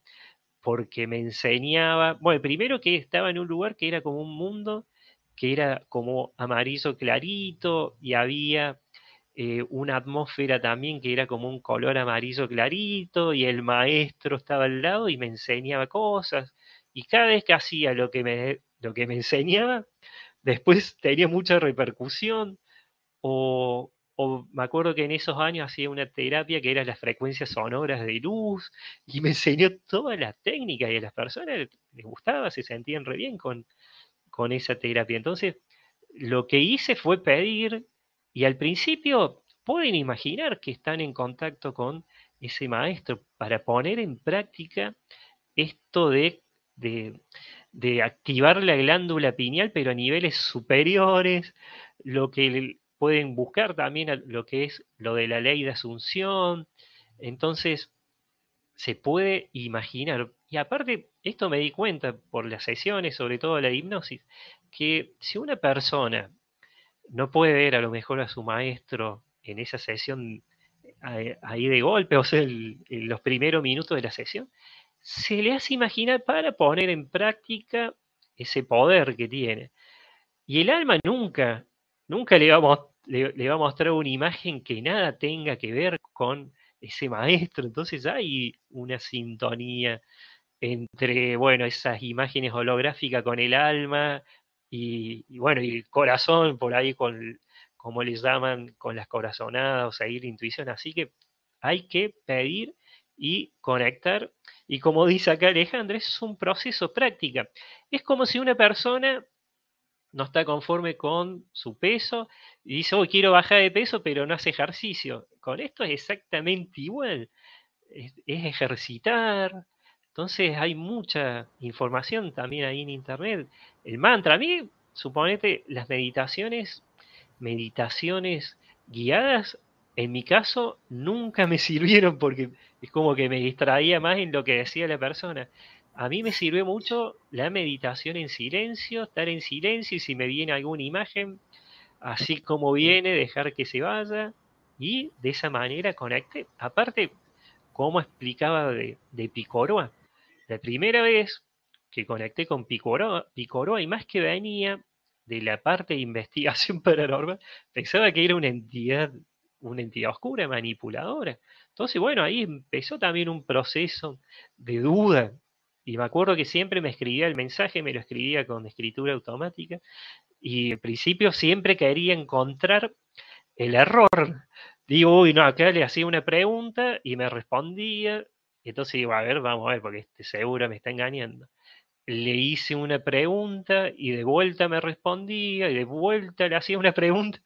porque me enseñaba, bueno, primero que estaba en un lugar que era como un mundo, que era como amarillo clarito y había eh, una atmósfera también que era como un color amarillo clarito y el maestro estaba al lado y me enseñaba cosas y cada vez que hacía lo que me, lo que me enseñaba, después tenía mucha repercusión o, o me acuerdo que en esos años hacía una terapia que era las frecuencias sonoras de luz y me enseñó toda la técnica y a las personas les gustaba, se sentían re bien con, con esa terapia. Entonces, lo que hice fue pedir y al principio pueden imaginar que están en contacto con ese maestro para poner en práctica esto de, de, activar la glándula pineal, pero a niveles superiores, lo que pueden buscar también lo que es lo de la ley de asunción. Entonces, se puede imaginar. Y aparte, esto me di cuenta por las sesiones, sobre todo la hipnosis, que si una persona no puede ver a lo mejor a su maestro en esa sesión eh, ahí de golpe, o sea, en los primeros minutos de la sesión, se le hace imaginar para poner en práctica ese poder que tiene. Y el alma nunca, nunca le va a le, va a mostrar una imagen que nada tenga que ver con ese maestro. Entonces hay una sintonía entre, bueno, esas imágenes holográficas con el alma y, bueno, y el corazón por ahí con, como les llaman, con las corazonadas, o ahí la intuición. Así que hay que pedir y conectar. Y como dice acá Alejandra, es un proceso práctica. Es como si una persona no está conforme con su peso y dice, oh, quiero bajar de peso, pero no hace ejercicio. Con esto es exactamente igual. Es, ejercitar. Entonces hay mucha información también ahí en internet. El mantra, a mí, suponete, las meditaciones, meditaciones guiadas, en mi caso, nunca me [laughs] sirvieron porque es como que me distraía más en lo que decía la persona a mí me sirve mucho la meditación en silencio, estar en silencio y si me viene alguna imagen, así como viene, dejar que se vaya y de esa manera conecte. Aparte, como explicaba de, de Picoroa, la primera vez que conecté con Picoroa, Picoroa y más que venía de la parte de investigación [laughs] paranormal, pensaba que era una entidad, una entidad oscura, manipuladora. Entonces, bueno, ahí empezó también un proceso de duda y me acuerdo que siempre me escribía el mensaje, me lo escribía con escritura automática. Y al principio siempre quería encontrar el error. Digo, uy, no, acá le hacía una pregunta y me respondía. Entonces digo, a ver, vamos a ver, porque este seguro me está engañando. Le hice una pregunta y de vuelta me respondía y de vuelta le hacía una pregunta.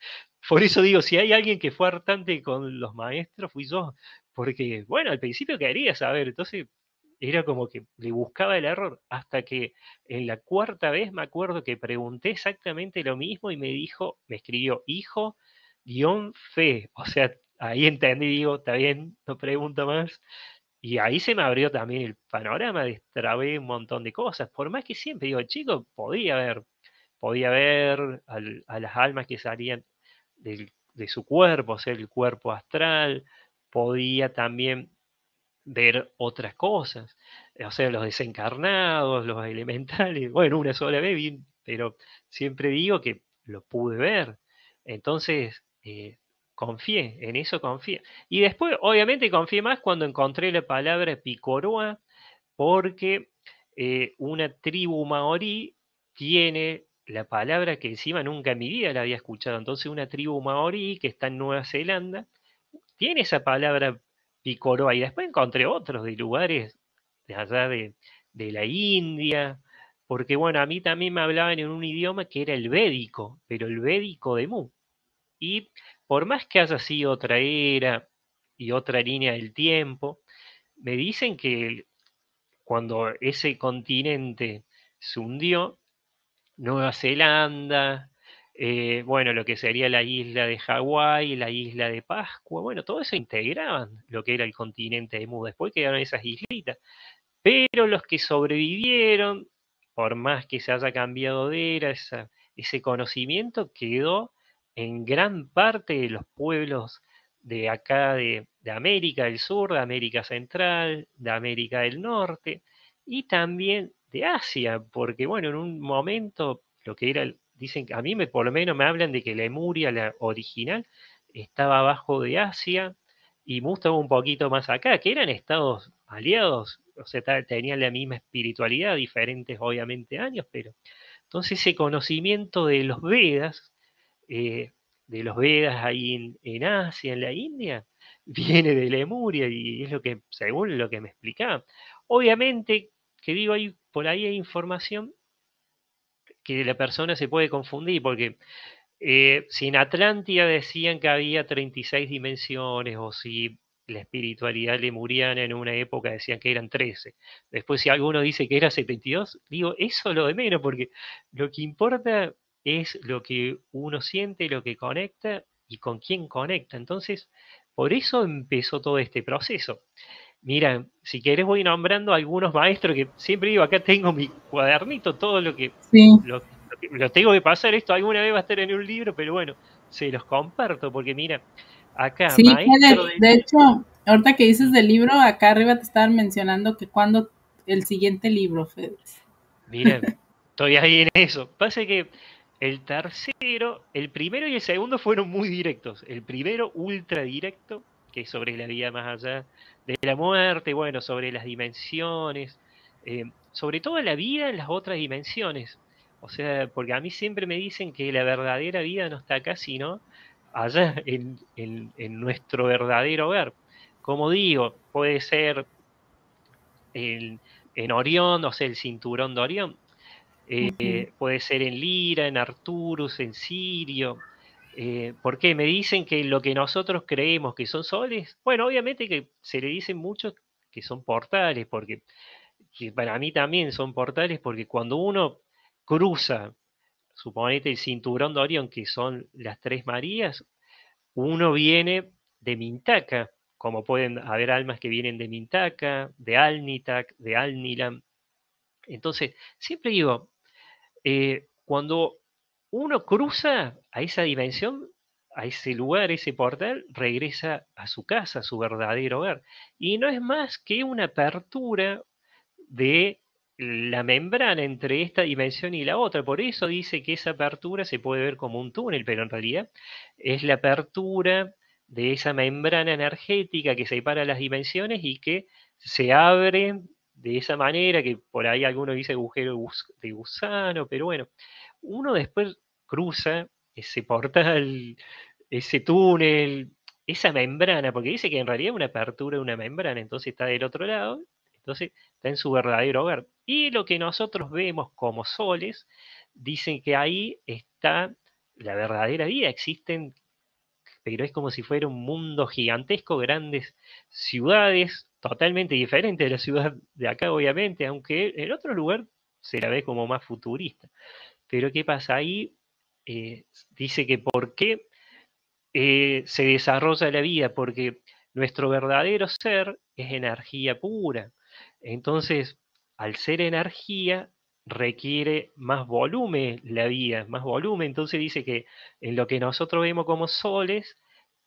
Por eso digo, si hay alguien que fue hartante con los maestros, fui yo. Porque, bueno, al principio quería saber, entonces era como que le buscaba el error, hasta que en la cuarta vez me acuerdo que pregunté exactamente lo mismo y me dijo, me escribió hijo guion fe, o sea, ahí entendí, digo, está bien, no pregunto más. Y ahí se me abrió también el panorama, destrabé un montón de cosas, por más que siempre, digo, chico, podía ver, podía ver a las almas que salían de su cuerpo, o sea, el cuerpo astral, podía también ver otras cosas, o sea, los desencarnados, los elementales, [laughs] bueno, una sola vez, pero siempre digo que lo pude ver. Entonces, eh, confié, en eso confié. Y después, obviamente, confié más cuando encontré la palabra picoroa, porque eh, una tribu maorí tiene la palabra que encima nunca en mi vida la había escuchado. Entonces, una tribu maorí que está en Nueva Zelanda tiene esa palabra Picoroa. Y después encontré otros de lugares de allá de, la India, porque bueno, a mí también me hablaban en un idioma que era el védico, pero el védico de Mu. Y por más que haya sido otra era y otra línea del tiempo, me dicen que cuando ese continente se hundió, Nueva Zelanda, eh, bueno, lo que sería la isla de Hawái, la isla de Pascua, bueno, todo eso integraban lo que era el continente de Mu. Después quedaron esas islitas. Pero los que sobrevivieron, por más que se haya cambiado de era, ese conocimiento quedó en gran parte de los pueblos de acá de, América del Sur, de América Central, de América del Norte y también de Asia, porque bueno, en un momento lo que era dicen, a mí me, por lo menos me hablan de que Lemuria, la original, estaba abajo de Asia y Mu estaba un poquito más acá, que eran estados aliados, o sea, tenían la misma espiritualidad, diferentes obviamente años, pero entonces ese conocimiento de los Vedas, eh, de los Vedas ahí en, Asia, en la India, [laughs] viene de Lemuria y es lo que, según lo que me explicaba. Obviamente, que digo, ahí, por ahí hay información que la persona se puede confundir, porque eh, si en Atlántida decían que había 36 dimensiones, o si la espiritualidad lemuriana en una época decían que eran 13, después si alguno dice que era 72, digo, eso lo de menos, porque lo que importa es lo que uno siente, lo que conecta y con quién conecta. Entonces, por eso empezó todo este proceso. Mira, si querés voy nombrando algunos maestros que siempre digo, acá tengo mi cuadernito, todo lo que, lo, tengo que pasar, esto alguna vez va a estar en un libro, pero bueno, se los comparto, porque mira, acá... Sí, maestro de, hecho, ahorita que dices del libro, acá arriba te estaban mencionando que cuando el siguiente libro, Fede. Mira, estoy ahí en eso. Pasa que el tercero, el primero y el segundo fueron muy directos. El primero ultra directo, que es sobre la vida más allá de la muerte, bueno, sobre las dimensiones, eh, sobre todo la vida en las otras dimensiones. O sea, porque a mí siempre me dicen que la verdadera vida no está acá, sino allá en, nuestro verdadero hogar. como digo, puede ser en Orión, o sea, el cinturón de Orión, eh, puede ser en Lira, en Arturus, en Sirio. Eh, ¿Por qué? Me dicen que lo que nosotros creemos que son soles, bueno, obviamente que se le dicen mucho que son portales, porque para mí también son portales, porque cuando uno cruza, suponete el cinturón de Orión, que son las tres Marías, uno viene de Mintaca, como pueden haber almas que vienen de Mintaca, de Alnitak, de Alnilam. Entonces, siempre digo, eh, cuando uno cruza a esa dimensión, a ese lugar, ese portal, regresa a su casa, a su verdadero hogar. Y no es más que una apertura de la membrana entre esta dimensión y la otra. Por eso dice que esa apertura se puede ver como un túnel, pero en realidad es la apertura de esa membrana energética que separa las dimensiones y que se abre de esa manera, que por ahí alguno dice agujero de gusano, pero bueno, uno después cruza ese portal, ese túnel, esa membrana, porque dice que en realidad es una apertura de una membrana, entonces está del otro lado, entonces está en su verdadero hogar. Y lo que nosotros vemos como soles, dicen que ahí está la verdadera vida, existen, pero es como si fuera un mundo gigantesco, grandes ciudades, totalmente diferentes de la ciudad de acá, obviamente, aunque en otro lugar se la ve como más futurista. Pero ¿qué pasa ahí? Eh, dice que por qué eh, se desarrolla la vida, porque nuestro verdadero ser es energía pura. Entonces, al ser energía, requiere más volumen la vida, más volumen. Entonces dice que en lo que nosotros vemos como soles,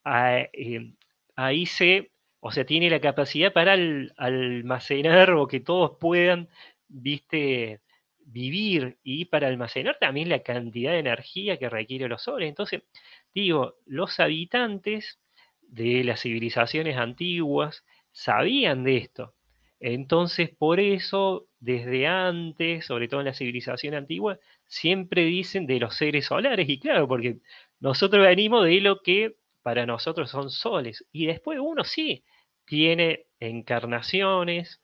eh, ahí se, o sea, tiene la capacidad para almacenar o que todos puedan, viste, vivir y para almacenar también la cantidad de energía que requiere los soles. Entonces, digo, los habitantes de las civilizaciones antiguas sabían de esto. Entonces, por eso, desde antes, sobre todo en la civilización antigua, siempre dicen de los seres solares. Y claro, porque nosotros venimos de lo que para nosotros son soles. Y después uno sí tiene encarnaciones,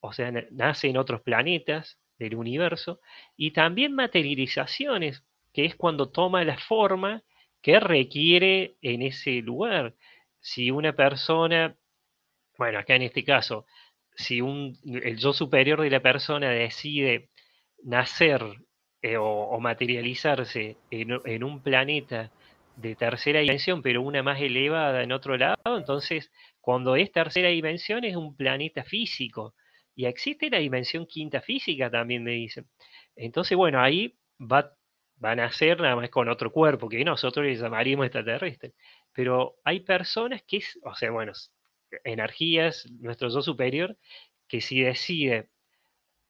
o sea, nace en otros planetas, del universo, y también materializaciones, que es cuando toma la forma que requiere en ese lugar. Si una persona, bueno, acá en este caso, si un, el yo superior de la persona decide nacer eh, o, materializarse en, en, un planeta de tercera dimensión, pero una más elevada en otro lado, entonces cuando es tercera dimensión es un planeta físico, y existe la dimensión quinta física también, me dicen. Entonces, bueno, ahí va, van a ser nada más con otro cuerpo, que nosotros le llamaríamos extraterrestre. Pero hay personas que, o sea, bueno, energías, nuestro yo superior, que si decide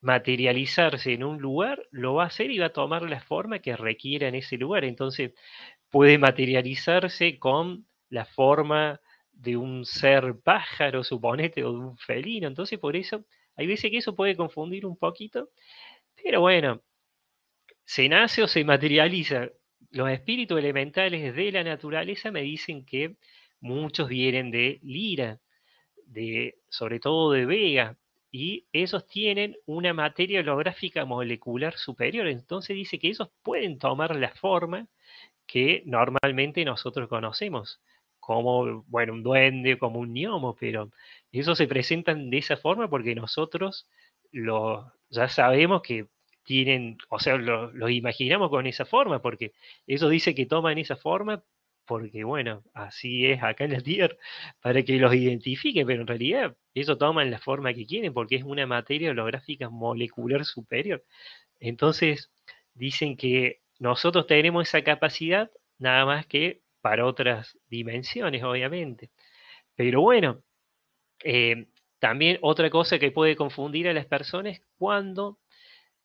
materializarse en un lugar, lo va a hacer y va a tomar la forma que requiera en ese lugar. Entonces, puede materializarse con la forma de un ser pájaro, suponete, o de un felino. Entonces, por eso hay veces que eso puede confundir un poquito, pero bueno, se nace o se materializa. Los espíritus elementales de la naturaleza me dicen que muchos vienen de Lira, de, sobre todo de Vega, y esos tienen una materia holográfica molecular superior. Entonces dice que esos pueden tomar la forma que normalmente nosotros conocemos, como, bueno, un duende, como un gnomo, pero eso se presentan de esa forma porque nosotros lo, ya sabemos que tienen, o sea, los imaginamos con esa forma, porque eso dice que toman esa forma porque, bueno, así es acá en la Tierra, para que los identifiquen, pero en realidad eso toman la forma que quieren, porque es una materia holográfica molecular superior. Entonces, dicen que nosotros tenemos esa capacidad, nada más que para otras dimensiones, obviamente. Pero bueno, eh, también otra cosa que puede confundir a las personas cuando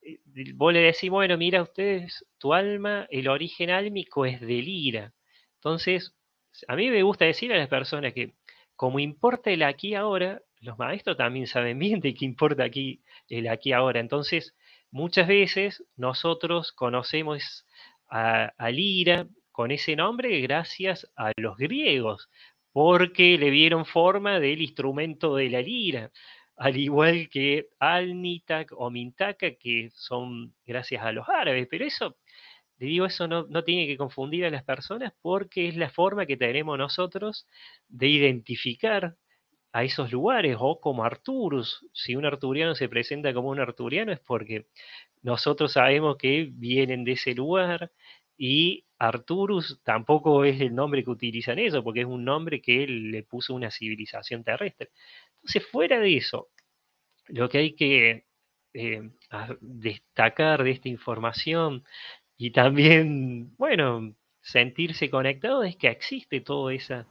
eh, vos le decís, bueno, mira ustedes, tu alma, el origen álmico es del ira. Entonces, a mí me gusta decir a las personas que como importa el aquí ahora, los maestros también saben bien de qué importa aquí el aquí ahora. Entonces, muchas veces nosotros conocemos al ira con ese nombre gracias a los griegos, porque le dieron forma del instrumento de la lira, al igual que Alnitak o Mintaka, que son gracias a los árabes, pero eso, le digo, eso no tiene que confundir a las personas porque es la forma que tenemos nosotros de identificar a esos lugares, o como Arturus. Si un arturiano se presenta como un arturiano es porque nosotros sabemos que vienen de ese lugar y Arturus tampoco es el nombre que utilizan ellos, porque es un nombre que le puso una civilización terrestre. Entonces, fuera de eso, lo que hay que eh, destacar de esta información y también, bueno, sentirse conectado es que existe toda esa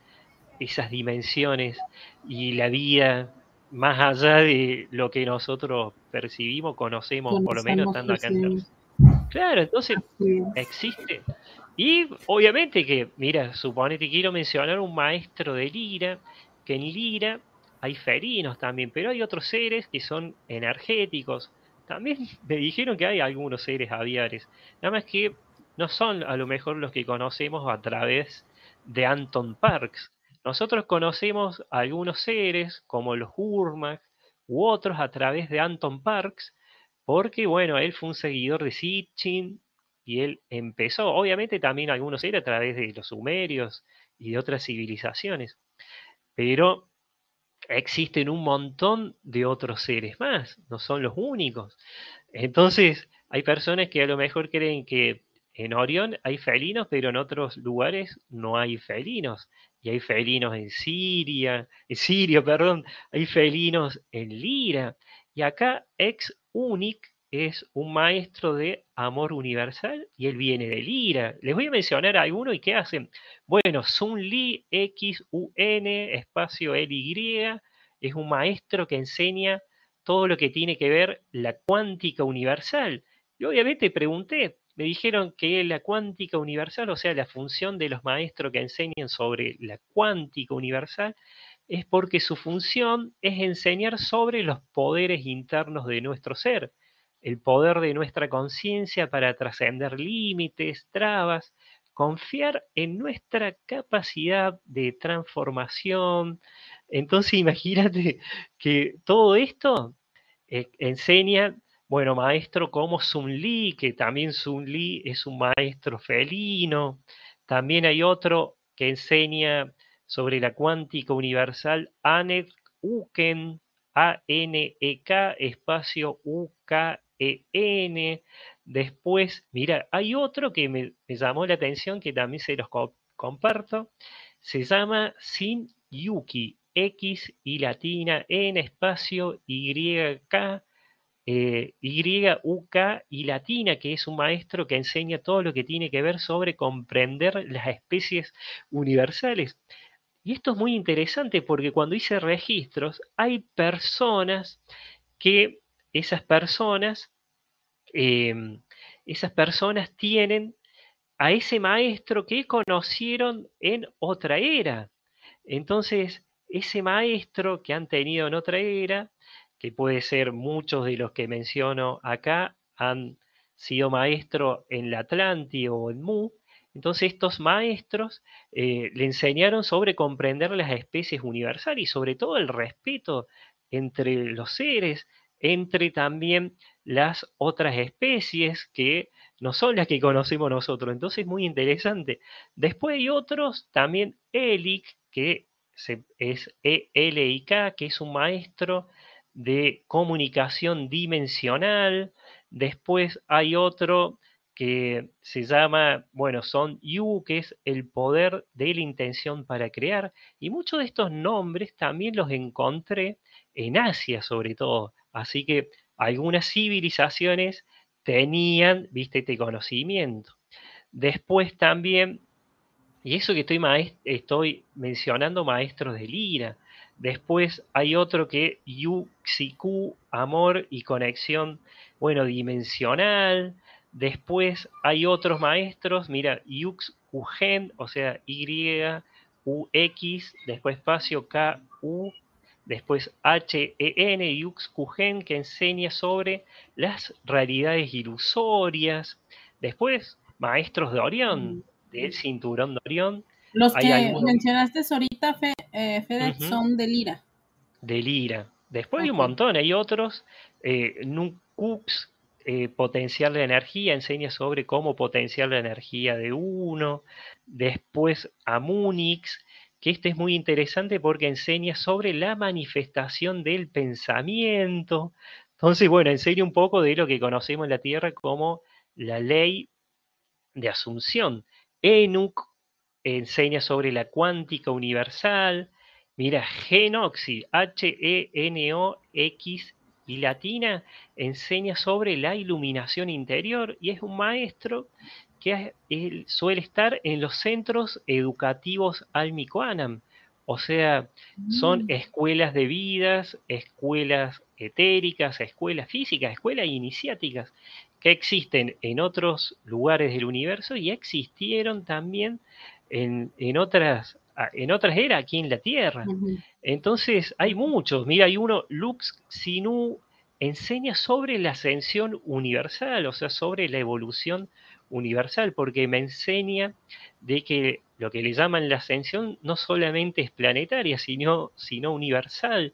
esas dimensiones y la vida más allá de lo que nosotros percibimos, conocemos, por lo menos estando acá en Claro, entonces existe. Y obviamente que, mira, suponete quiero mencionar un maestro de Lira, que en Lira hay ferinos también, pero hay otros seres que son energéticos. También me dijeron que hay algunos seres aviares, nada más que no son a lo mejor los que conocemos a través de Anton Parks, nosotros conocemos a algunos seres como los Urmak u otros a través de Anton Parks, porque bueno, él fue un seguidor de Sitchin y él empezó, obviamente también algunos seres a través de los sumerios y de otras civilizaciones, pero existen un montón de otros seres más, no son los únicos. Entonces, hay personas que a lo mejor creen que en Orión hay felinos, pero en otros lugares no hay felinos y hay felinos en Siria, en Siria, perdón, hay felinos en Lira. Y acá ex unic es un maestro de amor universal y él viene de Lira. Les voy a mencionar a alguno y qué hacen. Bueno, Sun Li X U N espacio L Y es un maestro que enseña todo lo que tiene que ver la cuántica universal. Y obviamente pregunté, me dijeron que la cuántica universal, o sea, la función de los maestros que enseñan sobre la cuántica universal, es porque su función es enseñar sobre los poderes internos de nuestro ser, el poder de nuestra conciencia para trascender límites, trabas, confiar en nuestra capacidad de transformación. Entonces [laughs] imagínate que todo esto eh, enseña bueno, maestro como Sun Li, que también Sun Li es un maestro felino. También hay otro que enseña sobre la cuántica universal, Anek Uken, A-N-E-K, espacio U-K-E-N. Después, mira, hay otro que me, llamó la atención, que también se los comparto. Se llama Sin Yuki, X y latina, N espacio Y-K eh, y, U, K y latina, que es un maestro que enseña todo lo que tiene que ver sobre comprender las especies universales. Y esto es muy interesante porque cuando hice registros, hay personas que esas personas, em, esas personas tienen a ese maestro que conocieron en otra era. Entonces, ese maestro que han tenido en otra era, que puede ser muchos de los que menciono acá, han sido maestros en la Atlántida o en Mu. Entonces estos maestros eh, le enseñaron sobre comprender las especies universales y sobre todo el respeto entre los seres, entre también las otras especies que no son las que conocemos nosotros. Entonces muy interesante. Después hay otros, también Elik, que es E-L-I-K, que es un maestro de comunicación dimensional. Después hay otro que se llama, bueno, son Yu, que es el poder de la intención para crear. Y muchos de estos nombres también los encontré en Asia sobre todo. Así que algunas civilizaciones tenían, viste, este conocimiento. Después también, y eso que estoy, estoy mencionando maestros de Lira, Después hay otro que Yuxiku, amor y conexión, bueno, dimensional. Después hay otros maestros, mira, Yux o sea, Y, U, X, después espacio K, U, después H, E, N, Yux que enseña sobre las realidades ilusorias. Después, maestros de Orión, del cinturón de Orión, Los que mencionaste ahorita, eh, Fede, son de Lira. De Lira. Después hay un montón, hay otros. Eh, Nucux, eh, potenciar la energía, enseña sobre cómo potenciar la energía de uno. Después Amunix, que este es muy interesante porque enseña sobre la manifestación del pensamiento. Entonces, bueno, enseña un poco de lo que conocemos en la Tierra como la ley de asunción. Enoch enseña sobre la cuántica universal. Mira, Genoxi, H-E-N-O-X y latina, enseña sobre la iluminación interior y es un maestro que suele estar en los centros educativos Almicoanam. O sea, son mm. escuelas de vidas, escuelas etéricas, escuelas físicas, escuelas iniciáticas que existen en otros lugares del universo y existieron también en, otras, en otras eras aquí en la Tierra. Entonces hay muchos. Mira, hay uno, Lux Sinu, enseña sobre la ascensión universal, o sea, sobre la evolución universal, porque me enseña de que lo que le llaman la ascensión no solamente es planetaria, sino, sino universal.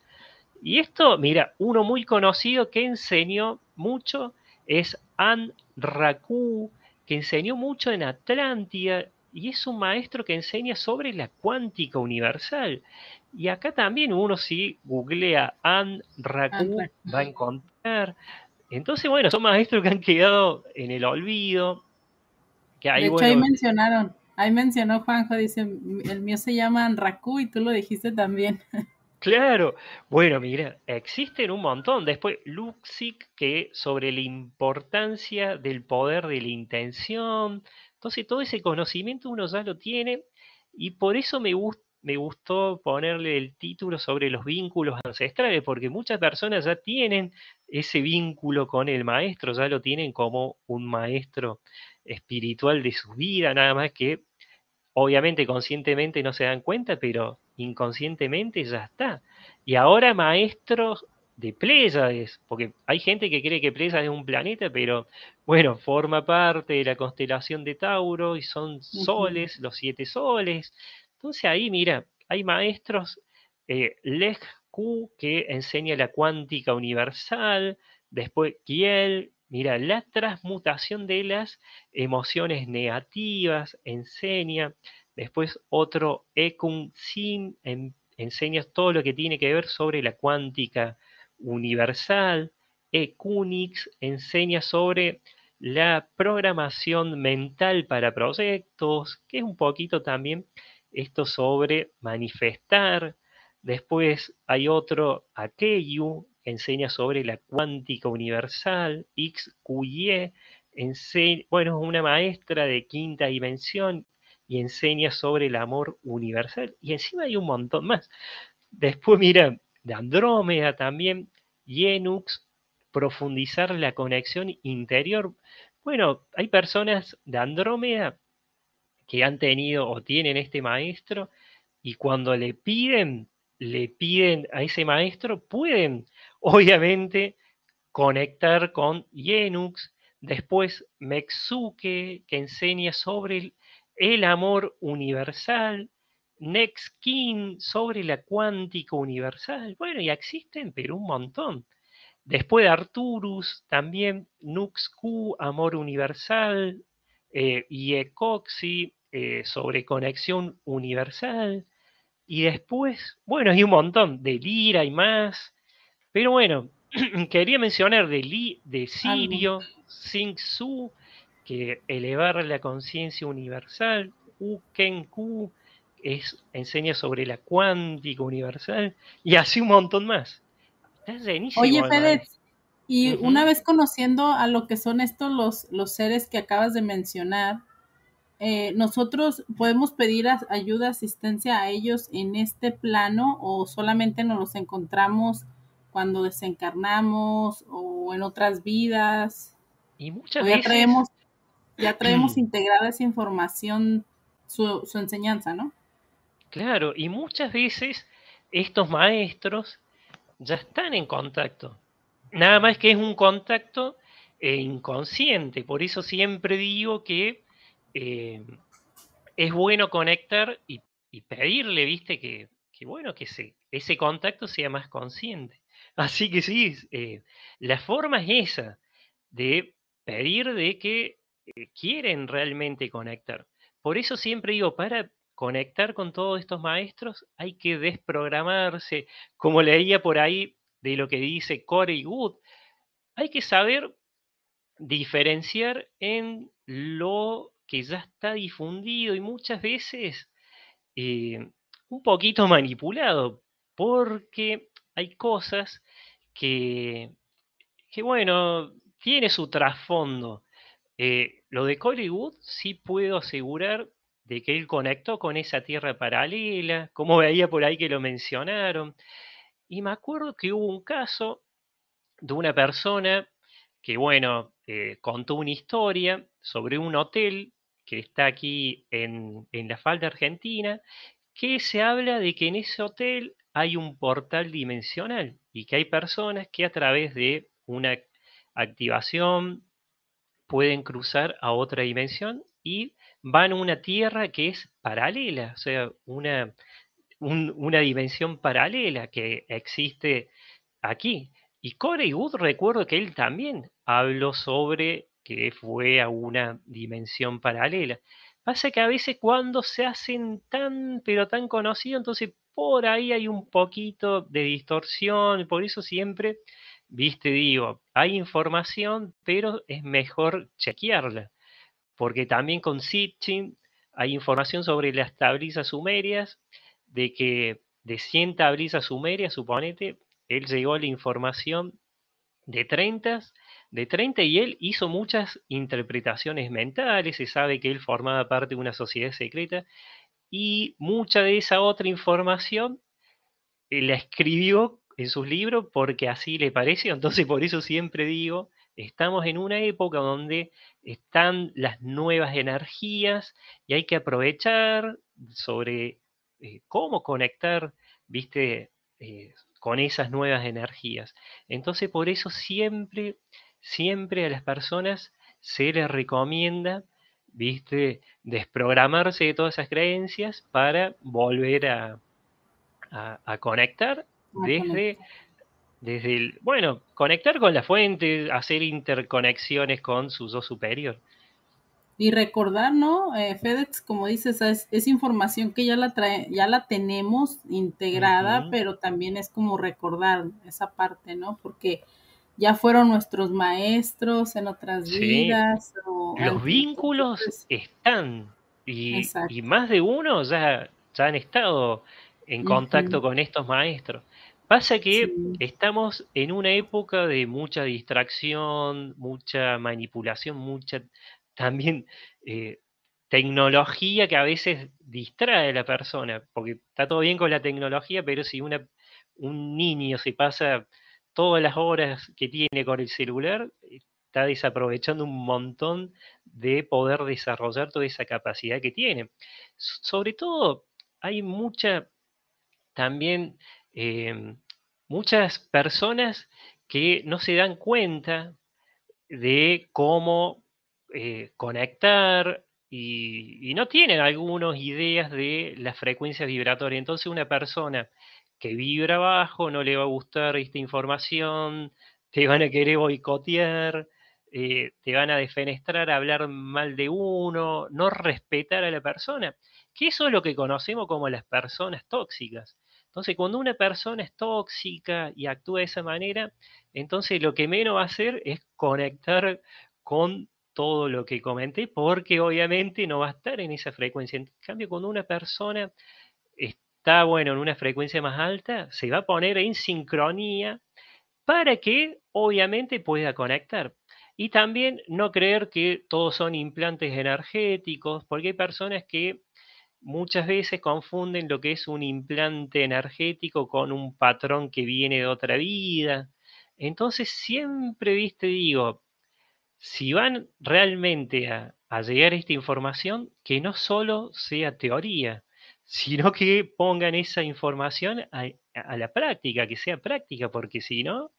Y esto, mira, uno muy conocido que enseñó mucho es An Raku, que enseñó mucho en Atlántida y es un maestro que enseña sobre la cuántica universal. Y acá también uno si googlea An Raku va a encontrar. Entonces, bueno, son maestros que han quedado en el olvido. Que de hecho, ahí mencionaron, ahí mencionó Juanjo, dice, el mío se llama Raku y tú lo dijiste también. [laughs] Claro, bueno, mira, existen un montón. Después, Luxic, que sobre la importancia del poder de la intención. Entonces, todo ese conocimiento uno ya lo tiene y por eso me, me gustó ponerle el título sobre los vínculos ancestrales, porque muchas personas ya tienen ese vínculo con el maestro, ya lo tienen como un maestro espiritual de su vida, nada más que obviamente conscientemente no se dan cuenta, pero inconscientemente ya está. Y ahora maestros de Pléyades, porque hay gente que cree que Pléyades es un planeta, pero bueno, forma parte de la constelación de Tauro y son soles, los siete soles. Entonces ahí, mira, hay maestros, eh, Lech Q, que enseña la cuántica universal, después Kiel, mira, la transmutación de las emociones negativas, enseña, Después otro Ekun Sin enseña todo lo que tiene que ver sobre la cuántica universal. Ekunix enseña sobre la programación mental para proyectos, que es un poquito también esto sobre manifestar. Después hay otro, Akeyu, enseña sobre la cuántica universal. XQye, bueno, es una maestra de quinta dimensión y enseña sobre el amor universal. Y encima hay un montón más. Después, mira, de Andrómeda también, Yenux, profundizar la conexión interior. Bueno, hay personas de Andrómeda que han tenido o tienen este maestro y cuando le piden, le piden a ese maestro, pueden obviamente conectar con Yenux. Después Mexuke, que enseña sobre el, el amor universal, Next King sobre la cuántica universal. Bueno, y existen, pero un montón. Después de Arturus, también Nux Q, Amor Universal, eh, y Ecoxy, eh, sobre conexión universal. Y después, bueno, hay un montón de Lira y más. Pero bueno, [clears throat] quería mencionar de, Li, de Sirio, Sing Su, que elevar la conciencia universal, Ukenku es, enseña sobre la cuántica universal y así un montón más. Oye, Fede, y una vez conociendo a lo que son estos los, los seres que acabas de mencionar, eh, nosotros podemos pedir ayuda, asistencia a ellos en este plano o solamente nos los encontramos cuando desencarnamos o en otras vidas. Y muchas veces ya traemos [clears throat] integrada esa información, su, enseñanza, ¿no? Claro, y muchas veces estos maestros ya están en contacto. Nada más que es un contacto eh, inconsciente. Por eso siempre digo que eh, es bueno conectar y, pedirle, viste, que, bueno, que ese contacto sea más consciente. [laughs] Así que sí, eh, la forma es esa, de pedir de que quieren realmente conectar. Por eso siempre digo, para conectar con todos estos maestros hay que desprogramarse, como leía por ahí de lo que dice Corey Wood, hay que saber diferenciar en lo que ya está difundido y muchas veces eh, un poquito manipulado, porque hay cosas que, que bueno, tiene su trasfondo. Eh, lo de Hollywood sí puedo asegurar de que él conectó con esa tierra paralela, como veía por ahí que lo mencionaron. Y me acuerdo que hubo un caso de una persona que, bueno, eh, contó una historia sobre un hotel que está aquí en, en la falda argentina, que se habla de que en ese hotel hay un portal dimensional y que hay personas que a través de una activación pueden cruzar a otra dimensión y van a una tierra que es paralela, o sea, una, una dimensión paralela que existe aquí. Y Corey Wood recuerdo que él también habló sobre que fue a una dimensión paralela. Pasa que a veces cuando se hacen tan, pero tan conocidos, entonces por ahí hay un poquito de distorsión, por eso siempre, viste, digo, hay información, pero es mejor chequearla, porque también con Sitchin hay información sobre las tablizas sumerias, de que de 100 tablizas sumerias, suponete, él llegó a la información de 30, de 30 y él hizo muchas interpretaciones mentales, se sabe que él formaba parte de una sociedad secreta y mucha de esa otra información eh, la escribió en sus libros porque así le pareció. Entonces, por eso siempre digo, estamos en una época donde están las nuevas energías y hay que aprovechar sobre eh, cómo conectar, viste, eh, con esas nuevas energías. Entonces, por eso siempre, siempre a las personas se les recomienda ¿viste? Desprogramarse de todas esas creencias para volver a, a, conectar desde, desde el, bueno, conectar con la fuente, hacer interconexiones con su yo superior. Y recordar, ¿no? Eh, FedEx, como dices, es, información que ya la trae, ya la tenemos integrada, pero también es como recordar esa parte, ¿no? Porque ya fueron nuestros maestros en otras vidas. Los vínculos están y, más de uno ya, ya han estado en contacto con estos maestros. Pasa que estamos en una época de mucha distracción, mucha manipulación, mucha también eh, tecnología que a veces distrae a la persona, porque está todo bien con la tecnología, pero si una, un niño se pasa todas las horas que tiene con el celular, está desaprovechando un montón de poder desarrollar toda esa capacidad que tiene. Sobre todo, hay mucha, también, em, muchas personas que no se dan cuenta de cómo eh, conectar y, no tienen algunas ideas de la frecuencia vibratoria. Entonces una persona que vibra bajo, no le va a gustar esta información, te van a querer boicotear, eh, te van a defenestrar, hablar mal de uno, no respetar a la persona, que eso es lo que conocemos como las personas tóxicas. Entonces, cuando una persona es tóxica y actúa de esa manera, entonces lo que menos va a hacer es conectar con todo lo que comenté, porque obviamente no va a estar en esa frecuencia. En cambio, cuando una persona está, bueno, en una frecuencia más alta, se va a poner en sincronía para que obviamente pueda conectar. Y también no creer que todos son implantes energéticos, porque hay personas que muchas veces confunden lo que es un implante energético con un patrón que viene de otra vida. Entonces siempre, viste, digo, si van realmente a, a llegar a esta información, que no solo sea teoría, sino que pongan esa información a, la práctica, que sea práctica, porque si no,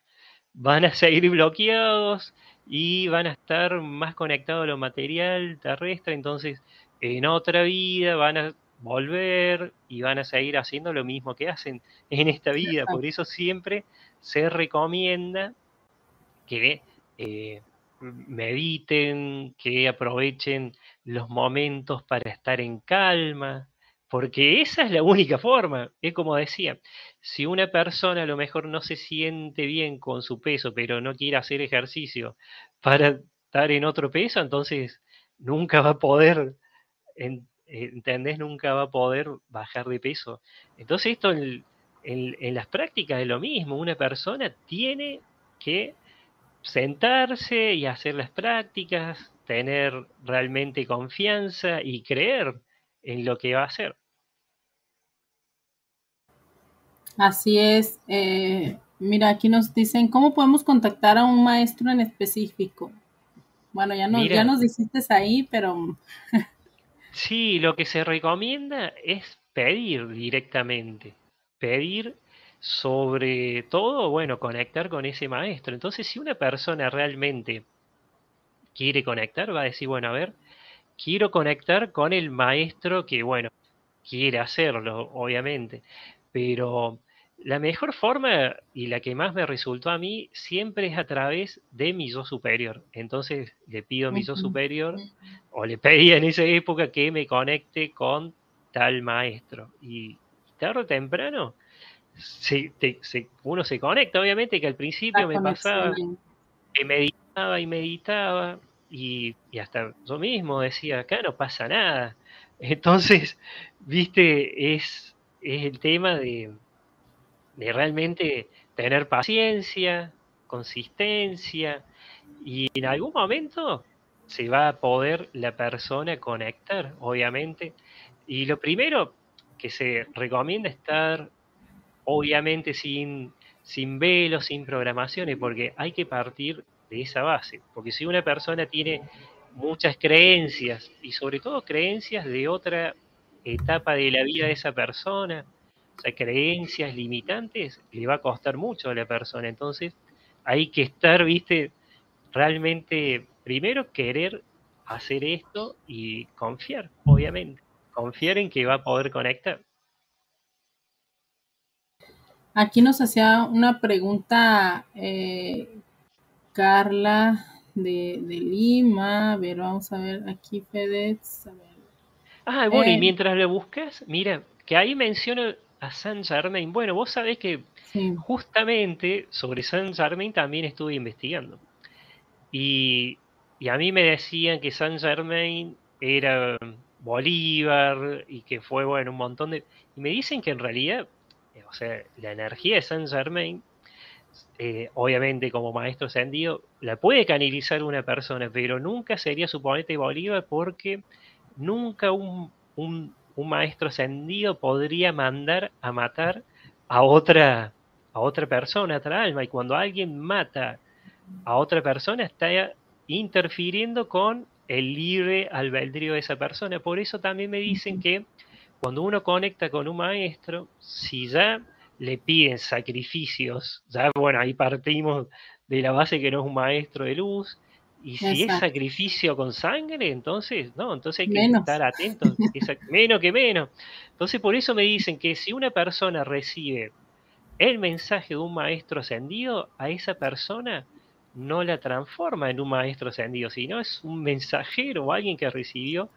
van a seguir bloqueados y van a estar más conectados a lo material terrestre, entonces en otra vida van a volver y van a seguir haciendo lo mismo que hacen en esta vida. Por eso siempre se recomienda que eh, mediten, que aprovechen los momentos para estar en calma, porque esa es la única forma. Es como decía, si una persona a lo mejor no se siente bien con su peso, pero no quiere hacer ejercicio para estar en otro peso, entonces nunca va a poder, ¿entendés? Nunca va a poder bajar de peso. Entonces esto en, en las prácticas es lo mismo. Una persona tiene que sentarse y hacer las prácticas, tener realmente confianza y creer en lo que va a hacer. Así es. Eh, mira, aquí nos dicen, ¿cómo podemos contactar a un maestro en específico? Bueno, ya, no, ya nos dijiste ahí, pero... [laughs] sí, lo que se recomienda es pedir directamente. Pedir sobre todo, bueno, conectar con ese maestro. Entonces, si una persona realmente quiere conectar, va a decir, bueno, a ver, quiero conectar con el maestro que, bueno, quiere hacerlo, obviamente, pero la mejor forma y la que más me resultó a mí siempre es a través de mi yo superior. Entonces le pido a mi yo superior o le pedía en esa época que me conecte con tal maestro. Y tarde o temprano se, uno se conecta, obviamente que al principio me pasaba que meditaba y meditaba y, hasta yo mismo decía, acá no pasa nada. [laughs] Entonces, viste, es, es el tema de, de realmente tener paciencia, consistencia y en algún momento se va a poder la persona conectar, obviamente. Y lo primero que se recomienda estar obviamente sin, sin velos, sin programaciones, porque hay que partir de esa base, porque si una persona tiene muchas creencias y sobre todo creencias de otra etapa de la vida de esa persona, o sea, creencias limitantes, le va a costar mucho a la persona. Entonces, hay que estar, viste, realmente, primero querer hacer esto y confiar, obviamente, confiar en que va a poder conectar. Aquí nos hacía una pregunta eh, Carla de, Lima. A ver, vamos a ver aquí, FedEx. Ah, bueno, y eh, mientras lo buscas, mira, que ahí menciona a San Germain. Bueno, vos sabés que justamente sobre San Germain también estuve investigando. Y, y, a mí me decían que San Germain era Bolívar y que fue, bueno, un montón de... Y me dicen que en realidad o sea, la energía de Saint Germain, eh, obviamente como maestro ascendido, la puede canalizar una persona, pero nunca sería su ponente Bolívar porque nunca un, maestro ascendido podría mandar a matar a otra, a otra persona, a otra alma. Y cuando alguien mata a otra persona, está interfiriendo con el libre albedrío de esa persona. Por eso también me dicen que cuando uno conecta con un maestro, si ya le piden sacrificios, ya bueno, ahí partimos de la base que no es un maestro de luz, y si es sacrificio con sangre, entonces, no, entonces hay que estar atentos, [laughs] menos que menos. Entonces por eso me dicen que si una persona recibe el mensaje de un maestro ascendido, a esa persona no la transforma en un maestro ascendido, sino es un mensajero o alguien que recibió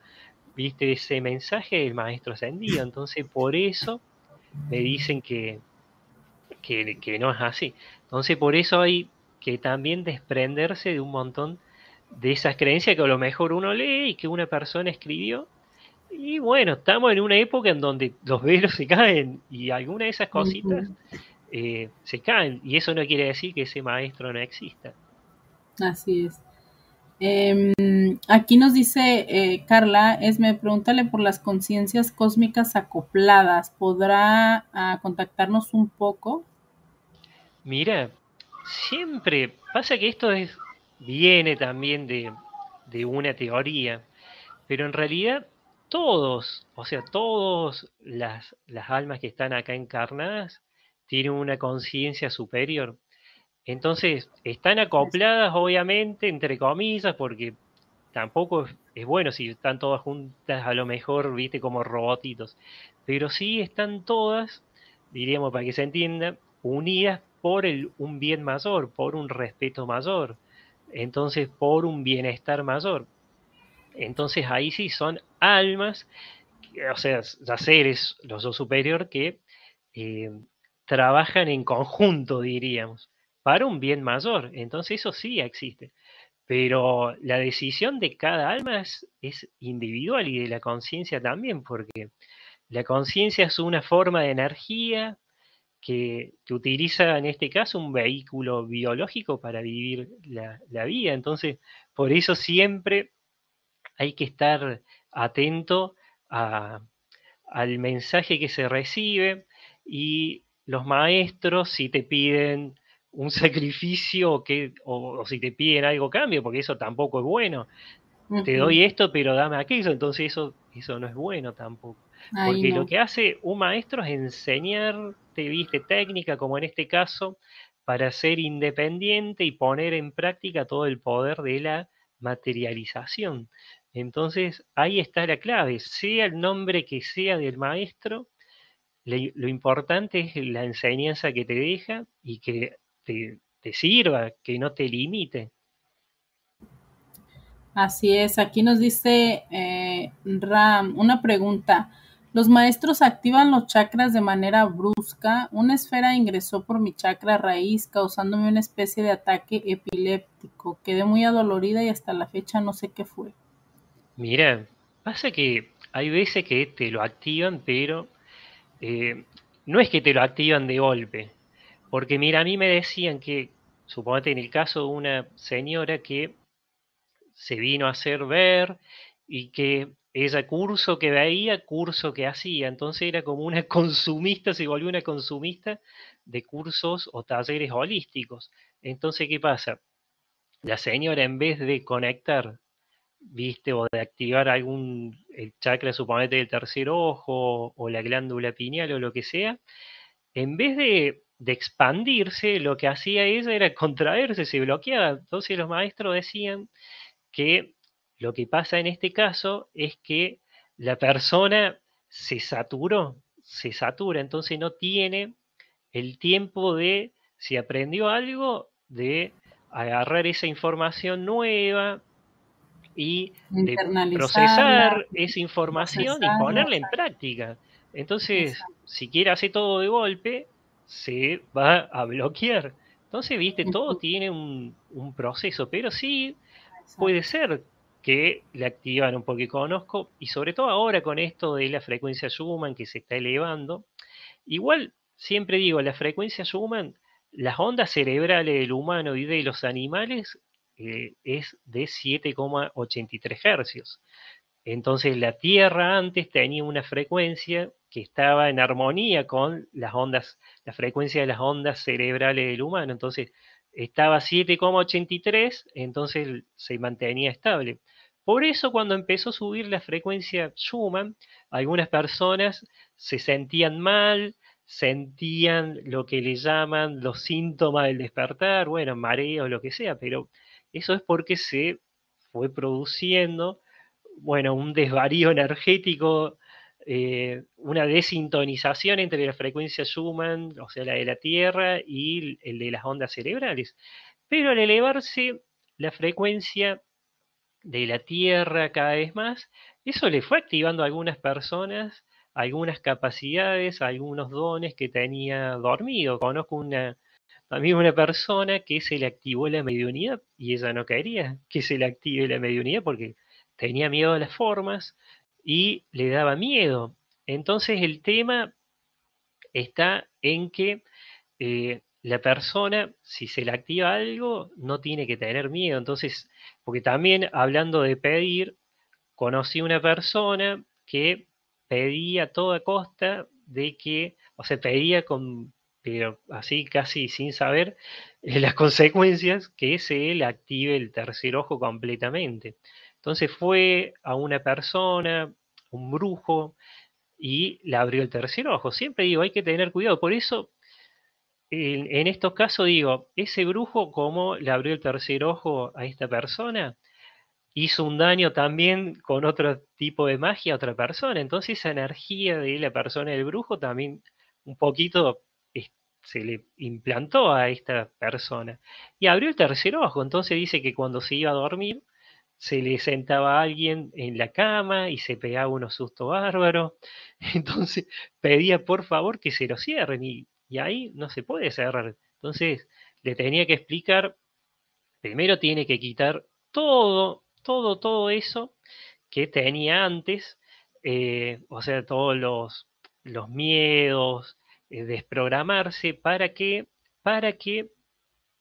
viste ese mensaje del maestro ascendido. Entonces, por eso me dicen que, que, no es así. Entonces, por eso hay que también desprenderse de un montón de esas creencias que a lo mejor uno lee y que una persona escribió. Y bueno, estamos en una época en donde los velos [laughs] se caen y algunas de esas cositas eh, se caen. Y eso no quiere decir que ese maestro no exista. Así es. Em, aquí nos dice eh, Carla, me pregúntale por las conciencias cósmicas acopladas. ¿Podrá ah, contactarnos un poco? Mira, siempre pasa que esto es, viene también de, de una teoría, pero en realidad todos, o sea, todas las, las almas que están acá encarnadas tienen una conciencia superior. Entonces, están acopladas, obviamente, entre comillas, porque tampoco es, bueno si están todas juntas, a lo mejor, viste, como robotitos. Pero sí están todas, diríamos para que se entienda, unidas por el, un bien mayor, por un respeto mayor, entonces por un bienestar mayor. Entonces ahí sí son almas, o sea, seres, los dos superior, que eh, trabajan en conjunto, diríamos, para un bien mayor. Entonces eso sí existe. Pero la decisión de cada alma es, individual y de la conciencia también, porque la conciencia es una forma de energía que, utiliza en este caso un vehículo biológico para vivir la, vida. Entonces, por eso siempre hay que estar atento al mensaje que se recibe y los maestros, si te piden un [laughs] sacrificio o, que, o, si te piden algo cambio, porque eso tampoco es bueno. Te doy esto, pero dame aquello, entonces eso, eso no es bueno tampoco. porque lo que hace un maestro es enseñarte, viste, técnica, como en este caso, para ser independiente y poner en práctica todo el poder de la materialización. Entonces, ahí está la clave, sea el nombre que sea del maestro, lo importante es la enseñanza que te deja y que te, sirva, que no te limite. Así es, aquí nos dice eh, Ram una pregunta. Los maestros activan los chakras de manera brusca. Una esfera ingresó por mi chakra raíz, causándome una especie de ataque epiléptico. Quedé muy adolorida y hasta la fecha no sé qué fue. Mira, pasa que hay veces que te lo activan, pero eh, no es que te lo activan de golpe. Porque mira, a mí me decían que, suponete en el caso de una señora que se vino a hacer ver y que ella curso que veía, curso que hacía. Entonces era como una [laughs] consumista, se volvió una consumista de cursos o talleres holísticos. Entonces, ¿qué pasa? La señora en vez de conectar, viste, o de activar algún el chakra, suponete del tercer ojo o la glándula pineal o lo que sea, en vez de de expandirse, lo que hacía ella era [laughs] contraerse, se bloqueaba. Entonces los maestros decían que lo que pasa en este caso es que la persona se saturó, se satura, entonces no tiene el tiempo de, si aprendió algo, de agarrar esa información nueva y de procesar esa información y ponerla en práctica. Entonces, si quiere hacer todo de golpe, se va a bloquear. Entonces, viste, todo tiene un, proceso, pero sí puede ser que le activan un conozco, y sobre todo ahora con esto de la frecuencia Schumann que se está elevando. Igual, siempre digo, la frecuencia Schumann, las ondas cerebrales del humano y de los animales eh, es de 7,83 hercios. Entonces la Tierra antes tenía una frecuencia que estaba en armonía con las ondas, la frecuencia de las ondas cerebrales del humano. Entonces estaba 7,83, entonces se mantenía estable. Por eso cuando empezó a subir la frecuencia Schumann, algunas personas se sentían mal, sentían lo que le llaman los síntomas del despertar, bueno, mareo, lo que sea, pero eso es porque se fue produciendo, bueno, un desvarío [laughs] energético eh, una desintonización entre la frecuencia Schumann, o sea, la de la Tierra, y el de las ondas cerebrales. Pero al elevarse la frecuencia de la Tierra cada vez más, eso le fue activando a algunas personas algunas capacidades, algunos dones que tenía dormido. Conozco una, también una persona que se le activó la mediunidad y ella no quería que se le active la mediunidad porque tenía miedo a las formas y le daba miedo. Entonces el tema está en que eh, la persona, si se le activa algo, no tiene que tener miedo. Entonces, porque también hablando de pedir, conocí una persona que pedía a toda costa de que, o sea, pedía con, pero así casi sin saber [laughs] las consecuencias, que se le active el tercer ojo completamente. Entonces fue a una persona, un brujo, y le abrió el tercer ojo. Siempre digo, hay que tener cuidado. Por eso, en, estos casos digo, ese brujo, como le abrió el tercer ojo a esta persona? hizo un daño también con otro tipo de magia a otra persona. Entonces esa energía de la persona del brujo también un poquito se le implantó a esta persona. Y abrió el tercer ojo. Entonces dice que cuando se iba a dormir, se le sentaba alguien en la cama y se pegaba unos sustos bárbaros. [laughs] Entonces pedía por favor que se lo cierren y, y ahí no se puede cerrar. Entonces le tenía que explicar, primero tiene que quitar todo, todo, todo eso que tenía antes, eh, o sea, todos los, los miedos, eh, desprogramarse para que, para que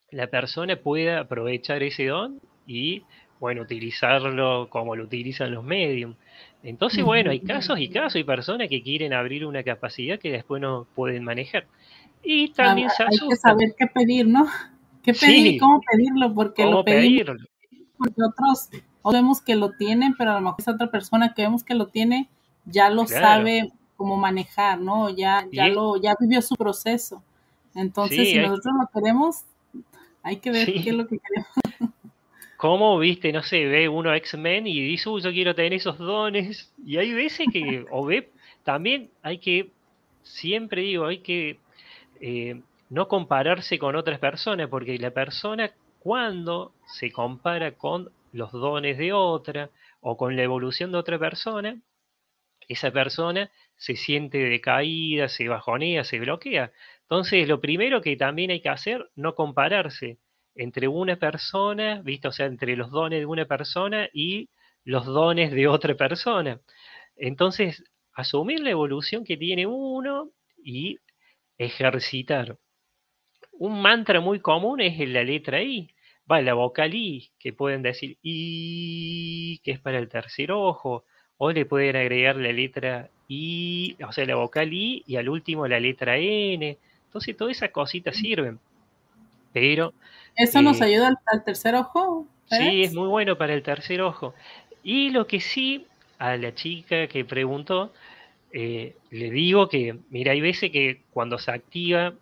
la persona pueda aprovechar ese don y, bueno, utilizarlo como lo utilizan los medios. Entonces, bueno, hay casos y casos, hay personas que quieren abrir una capacidad que después no pueden manejar. Y también se Hay que saber qué pedir, ¿no? ¿Qué pedir y cómo pedirlo? Porque lo pedimos porque otros vemos que lo tienen, pero a lo mejor esa otra persona que vemos que lo tiene ya lo sabe cómo manejar, ¿no? Ya, ya lo, ya vivió su proceso. Entonces, si nosotros lo queremos, hay que ver qué es lo que queremos. ¿Cómo, viste, no sé, ve uno X-Men y dice, uy, yo quiero tener esos dones? Y hay veces que, o ve, también hay que, siempre digo, hay que eh, no compararse con otras personas, porque la persona cuando se compara con los dones de otra o con la evolución de otra persona, esa persona se siente decaída, se bajonea, se bloquea. Entonces, lo primero que también hay que hacer, no compararse entre una persona, ¿viste? O sea, entre los dones de una persona y los dones de otra persona. Entonces, asumir la evolución que tiene uno y ejercitar. Un mantra muy común es la letra I. Va, la vocal I, que pueden decir I, que es para el tercer ojo, o le pueden agregar la letra I, o sea, la vocal I, y al último la letra N. Entonces, todas esas cositas sirven. Pero. ¿Eso nos eh, ayuda al, tercer ojo? Sí, es muy bueno para el tercer ojo. Y lo que sí, a la chica que preguntó, eh, le digo que, mira, hay veces que cuando se activa,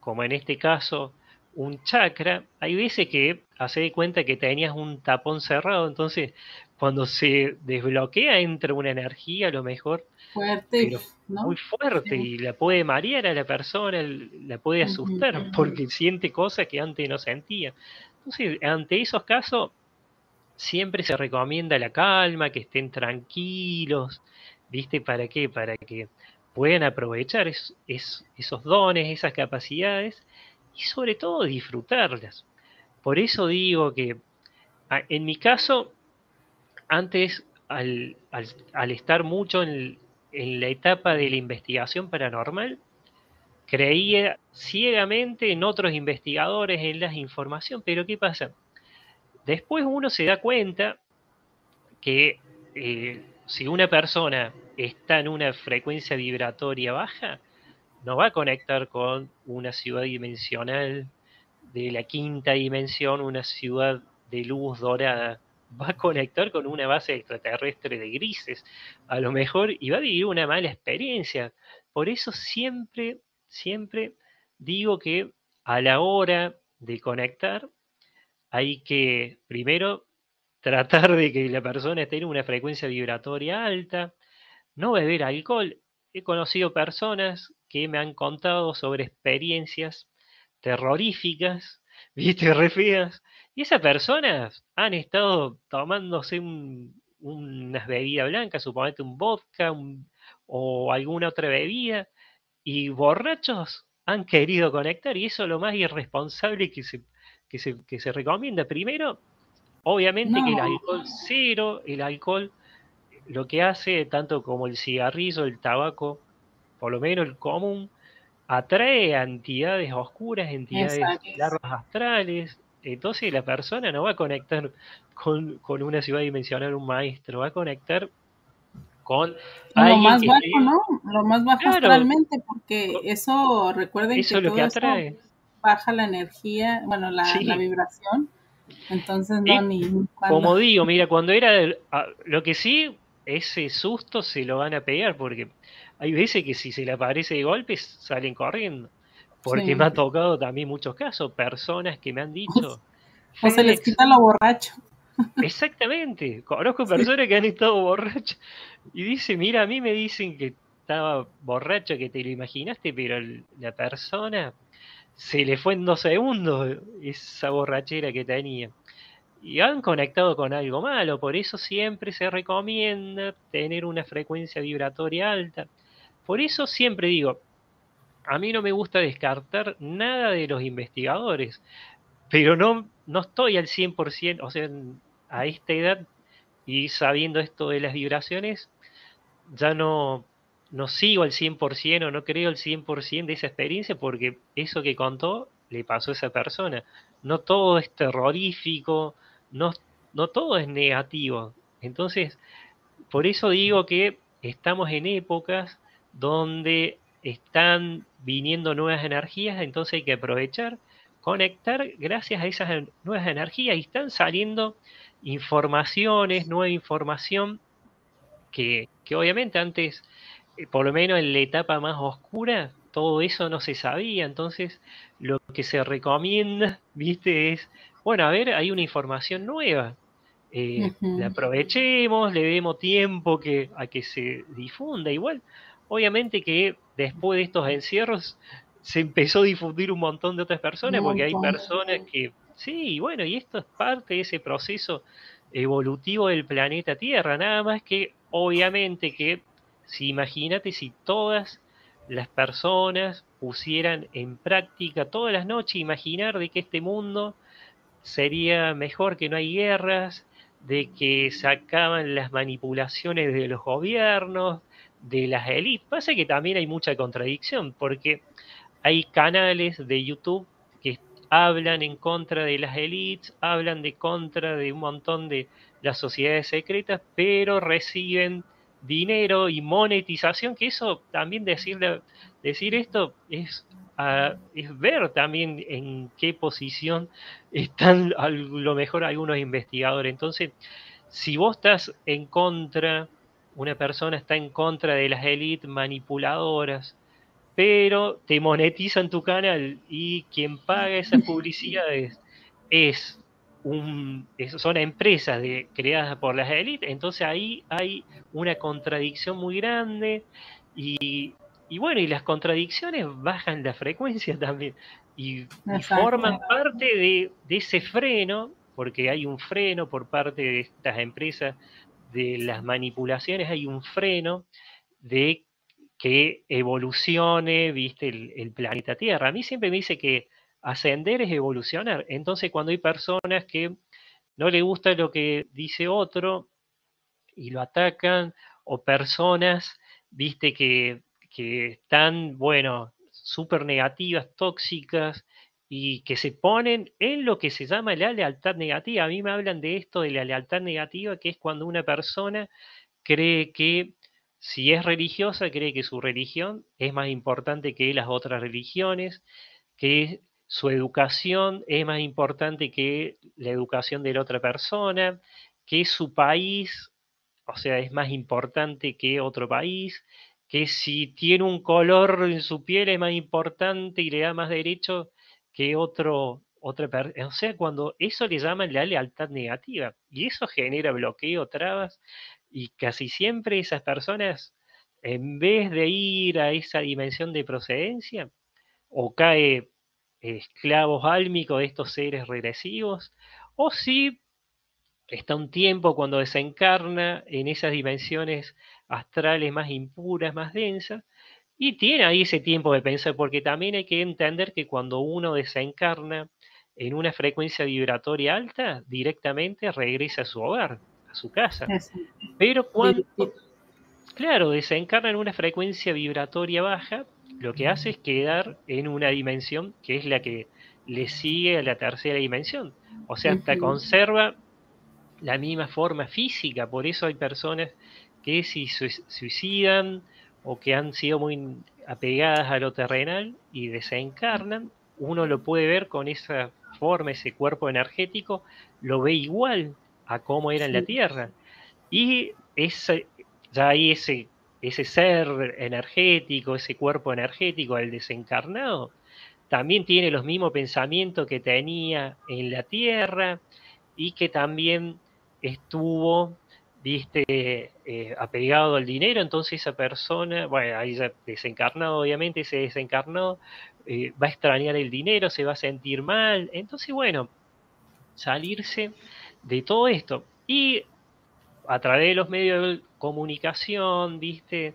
como en este caso, un chakra, hay veces que hace de cuenta que tenías un tapón cerrado, entonces cuando se desbloquea entra una energía a lo mejor fuerte, muy fuerte y la puede marear a la persona, la puede asustar porque siente cosas que antes no sentía. Entonces, ante esos casos, siempre se recomienda la calma, que estén tranquilos, ¿viste? ¿Para qué? Para que puedan aprovechar esos dones, esas capacidades y sobre todo disfrutarlas. Por eso digo que en mi caso, antes, al, estar mucho en, la etapa de la investigación paranormal, creía ciegamente en otros investigadores, en la información, pero ¿qué pasa? Después uno se da cuenta que eh, si una persona está en una frecuencia vibratoria baja, no va a conectar con una ciudad dimensional de la quinta dimensión, una ciudad de luz dorada. Va a conectar con una base extraterrestre de grises, a lo mejor, y va a vivir una mala experiencia. Por eso siempre, siempre digo que a la hora de conectar hay que primero tratar de que la persona esté en una frecuencia vibratoria alta, no beber alcohol. He conocido personas que me han contado sobre experiencias terroríficas, [laughs] viste, re feas, y esas personas han estado tomándose unas bebidas blancas, suponete un vodka o alguna otra bebida, y borrachos han querido conectar, y eso es lo más irresponsable que se, que se, que se recomienda. Primero, obviamente que el alcohol cero, el alcohol lo que hace, tanto como el cigarrillo, el tabaco, por lo menos el común, atrae a entidades oscuras, entidades larvas astrales. Entonces la persona no va a conectar con, una ciudad dimensional, un maestro, va a conectar con lo más bajo, ¿no? Lo más bajo astralmente, porque eso, recuerden eso que, lo que atrae. baja la energía, bueno, la, vibración. Entonces, no, ni. Como digo, mira, cuando era. lo que sí, ese susto se lo van a pegar, porque hay veces que si se le aparece de golpes salen corriendo. Porque me ha tocado también muchos casos, personas que me han dicho. [laughs] O se les quita lo borracho. [laughs] Exactamente. Conozco personas que han estado borrachas y dice, mira, a mí me dicen que estaba borracha, que te lo imaginaste, pero la persona se le fue en dos segundos esa borrachera que tenía. Y han conectado con algo malo, por eso siempre se recomienda tener una frecuencia vibratoria alta. Por eso siempre digo, a mí no me gusta descartar nada de los investigadores, pero no, no estoy al 100%, o sea, a esta edad y sabiendo esto de las vibraciones, ya no, no sigo al 100% o no creo al 100% de esa experiencia porque eso que contó le pasó a esa persona. No todo es terrorífico, no, no todo es negativo. Entonces, por eso digo que estamos en épocas donde están viniendo nuevas energías, entonces hay que aprovechar, conectar gracias a esas nuevas energías y están saliendo informaciones, nueva información que, que obviamente antes, eh, por lo menos en la etapa más oscura, todo eso no se sabía, entonces lo que se recomienda, [laughs] viste, es, bueno, a ver, hay una información nueva, eh, la aprovechemos, le demos tiempo que, a que se difunda. Igual, obviamente que después de estos encierros se empezó a difundir un montón de otras personas, porque hay personas que, sí, bueno, y esto es parte de ese proceso evolutivo del planeta Tierra, nada más que obviamente que, si imagínate si todas las personas pusieran en práctica todas las noches, imaginar de que este mundo sería mejor, que no hay guerras, de que se acaban las manipulaciones de los gobiernos, de las élites. Pasa que también hay mucha contradicción, porque hay canales de YouTube que hablan en contra de las élites, hablan de contra de un montón de las sociedades secretas, pero reciben dinero y monetización, que eso también decirle, decir esto es, es ver también en qué posición están a lo mejor algunos investigadores. Entonces, si vos estás en contra, una persona está en contra de las élites manipuladoras, pero te monetizan tu canal y quien paga esas [laughs] publicidades es un, son empresas de, creadas por las élites, entonces ahí hay una contradicción muy grande y, bueno, y las contradicciones bajan la frecuencia también y, forman parte de, de, ese freno, porque hay un freno por parte de estas empresas de las manipulaciones, hay un freno de que evolucione, viste, el, planeta Tierra. A mí siempre me dice que ascender es evolucionar. Entonces, cuando hay personas que no le gusta lo que dice otro y lo atacan, o personas, viste, que, que están, bueno, súper negativas, tóxicas, y que se ponen en lo que se llama la lealtad negativa. A mí me hablan de esto de la lealtad negativa, que es cuando una persona cree que si es religiosa, cree que su religión es más importante que las otras religiones, que su educación es más importante que la educación de la otra persona, que su país, o sea, es más importante que otro país, que si tiene un color en su piel es más importante y le da más derecho que otro, otra persona. O sea, cuando eso le llaman la lealtad negativa y eso genera bloqueo, trabas y casi siempre esas personas, en vez de ir a esa dimensión de procedencia, o cae esclavos álmicos de estos seres regresivos, o si está un tiempo cuando desencarna en esas dimensiones astrales más impuras, más densas, y tiene ahí ese tiempo de pensar, porque también hay que entender que cuando uno desencarna en una frecuencia vibratoria alta, directamente regresa a su hogar a su casa. Pero cuando, claro, desencarna en una frecuencia vibratoria baja, lo que hace es quedar en una dimensión que es la que le sigue a la tercera dimensión. O sea, hasta conserva la misma forma física. Por eso hay personas que si suicidan o que han sido muy apegadas a lo terrenal y desencarnan, uno lo puede ver con esa forma, ese cuerpo energético, lo ve igual, a cómo era en la Tierra. Y ese, ya ahí ese, ese ser energético, ese cuerpo energético, el desencarnado, también tiene los mismos pensamientos que tenía en la Tierra y que también estuvo, viste, eh, apegado al dinero, entonces esa persona, bueno, ahí ya desencarnado, obviamente, se desencarnó, eh, va a extrañar el dinero, se va a sentir mal, entonces, bueno, salirse de todo esto. Y a través de los medios de comunicación, viste,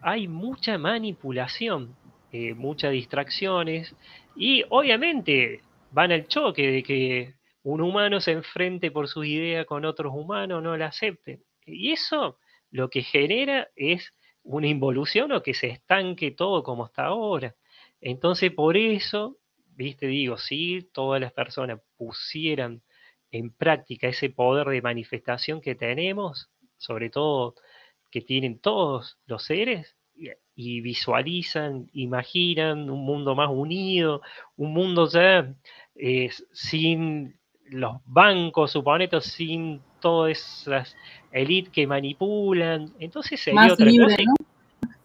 hay mucha manipulación, eh, muchas distracciones, y obviamente van al choque de que un humano se enfrente por su idea con otros humanos, no la acepten. Y eso lo que genera es una involución o que se estanque todo como está ahora. Entonces, por eso, viste, digo, si todas las personas pusieran en práctica ese poder de manifestación que tenemos, sobre todo que tienen todos los seres, y visualizan, imaginan un mundo más unido, un mundo ya eh, sin los bancos, suponete, sin todas esas élites que manipulan. Entonces sería otra cosa.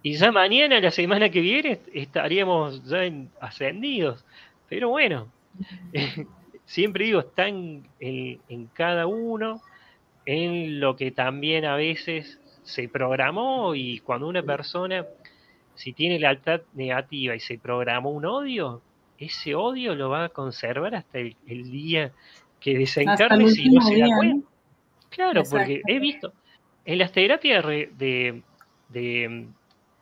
Y ya mañana, la semana que viene, estaríamos ya ascendidos. Pero bueno, [laughs] siempre digo, están en, cada uno, en lo que también a veces se programó y cuando una persona, si tiene lealtad negativa y se programó un odio, ese odio lo va a conservar hasta el, día que desencarne si no se da cuenta. Claro, porque he visto en las terapias de, de,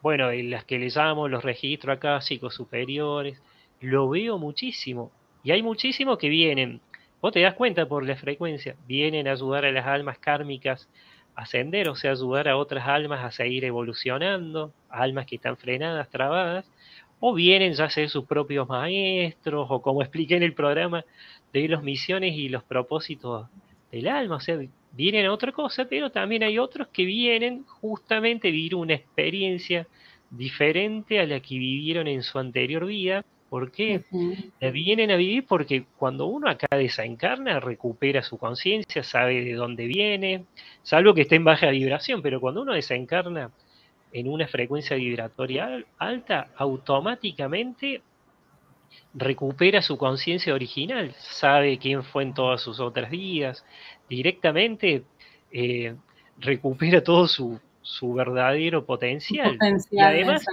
bueno, en las que les llamo los registros acá superiores, lo veo muchísimo. Y hay muchísimos que vienen, vos te das cuenta por la frecuencia, vienen a ayudar a las almas kármicas a ascender, o sea, ayudar a otras almas a seguir evolucionando, almas que están frenadas, trabadas, o vienen ya a ser sus propios maestros, o como expliqué en el programa, de los misiones y los propósitos del alma, o sea, vienen a otra cosa, pero también hay otros que vienen justamente a vivir una experiencia diferente a la que vivieron en su anterior vida. ¿Por qué? Vienen a vivir porque cuando uno acá desencarna, recupera su conciencia, sabe de dónde viene, salvo que esté en baja vibración, pero cuando uno desencarna en una frecuencia vibratoria alta, automáticamente recupera su conciencia original, sabe quién fue en todas sus otras vidas, directamente eh, recupera todo su, verdadero potencial. y además,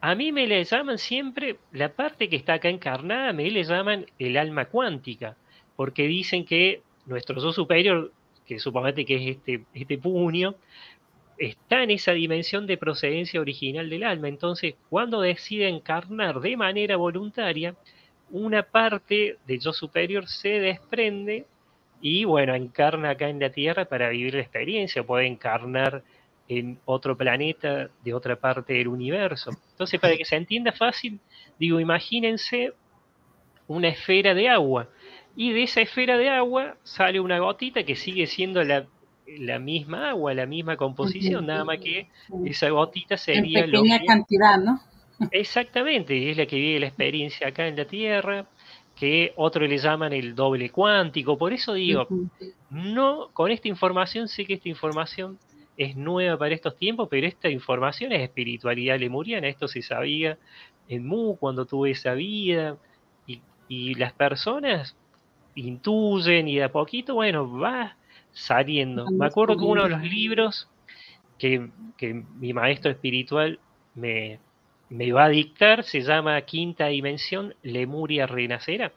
a mí me le llaman siempre, la parte que está acá encarnada, me le llaman el alma cuántica, porque dicen que nuestro yo superior, que supongamos que es este, este puño, está en esa dimensión de procedencia original del alma. Entonces, cuando decide encarnar de manera voluntaria, una parte del yo superior se desprende y, bueno, encarna acá en la Tierra para vivir la experiencia, puede encarnar en otro planeta de otra parte del universo. Entonces, para que se entienda fácil, digo, imagínense una esfera de agua y de esa esfera de agua sale una gotita que sigue siendo la la misma agua, la misma composición, nada más que esa gotita sería... En pequeña cantidad, ¿no? Exactamente, es la que vive la experiencia acá en la Tierra, que otros le llaman el doble cuántico. Por eso digo, no, con esta información sé que esta información es nueva para estos tiempos, pero esta información es espiritualidad lemuriana, esto se sabía en Mu cuando tuve esa vida, y, y las personas intuyen y de a poquito, bueno, va saliendo. Me acuerdo que uno de los libros que, mi maestro espiritual me, me va a dictar se llama Quinta Dimensión, Lemuria Renacera.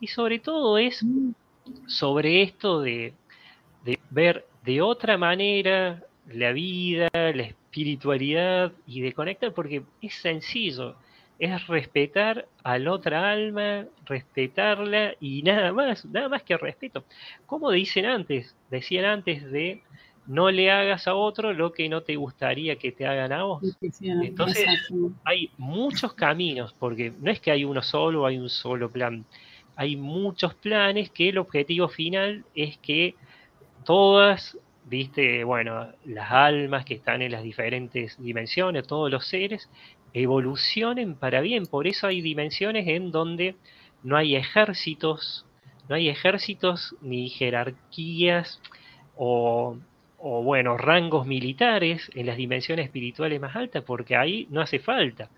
Y sobre todo es sobre esto de, de ver de otra manera la vida, la espiritualidad y de conectar, porque es sencillo es respetar a la otra alma, respetarla y nada más, nada más que respeto. Como dicen antes, decían antes de no le hagas a otro lo que no te gustaría que te hagan a vos. Entonces hay muchos caminos, porque no es que hay uno solo, hay un solo plan. Hay muchos planes que el objetivo final es que todas, viste, bueno, las almas que están en las diferentes dimensiones, todos los seres, evolucionen para bien. Por eso hay dimensiones en donde no hay ejércitos, no hay ejércitos ni jerarquías o, o bueno, rangos militares en las dimensiones espirituales más altas, porque ahí no hace falta.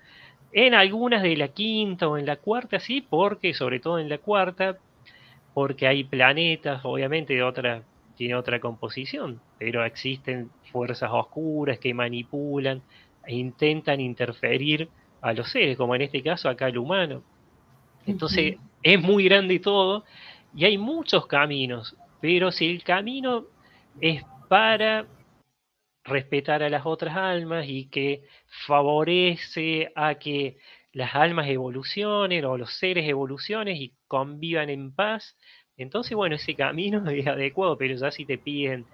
En algunas de la quinta o en la cuarta sí, porque sobre todo en la cuarta, porque hay planetas, obviamente, de otra tiene otra composición, pero existen fuerzas oscuras que manipulan intentan interferir a los seres, como en este caso acá el humano. Entonces es muy grande todo y hay muchos caminos, pero si el camino es para respetar a las otras almas y que favorece a que las almas evolucionen o los seres evolucionen y convivan en paz, entonces, bueno, ese camino [laughs] es adecuado, pero ya si te piden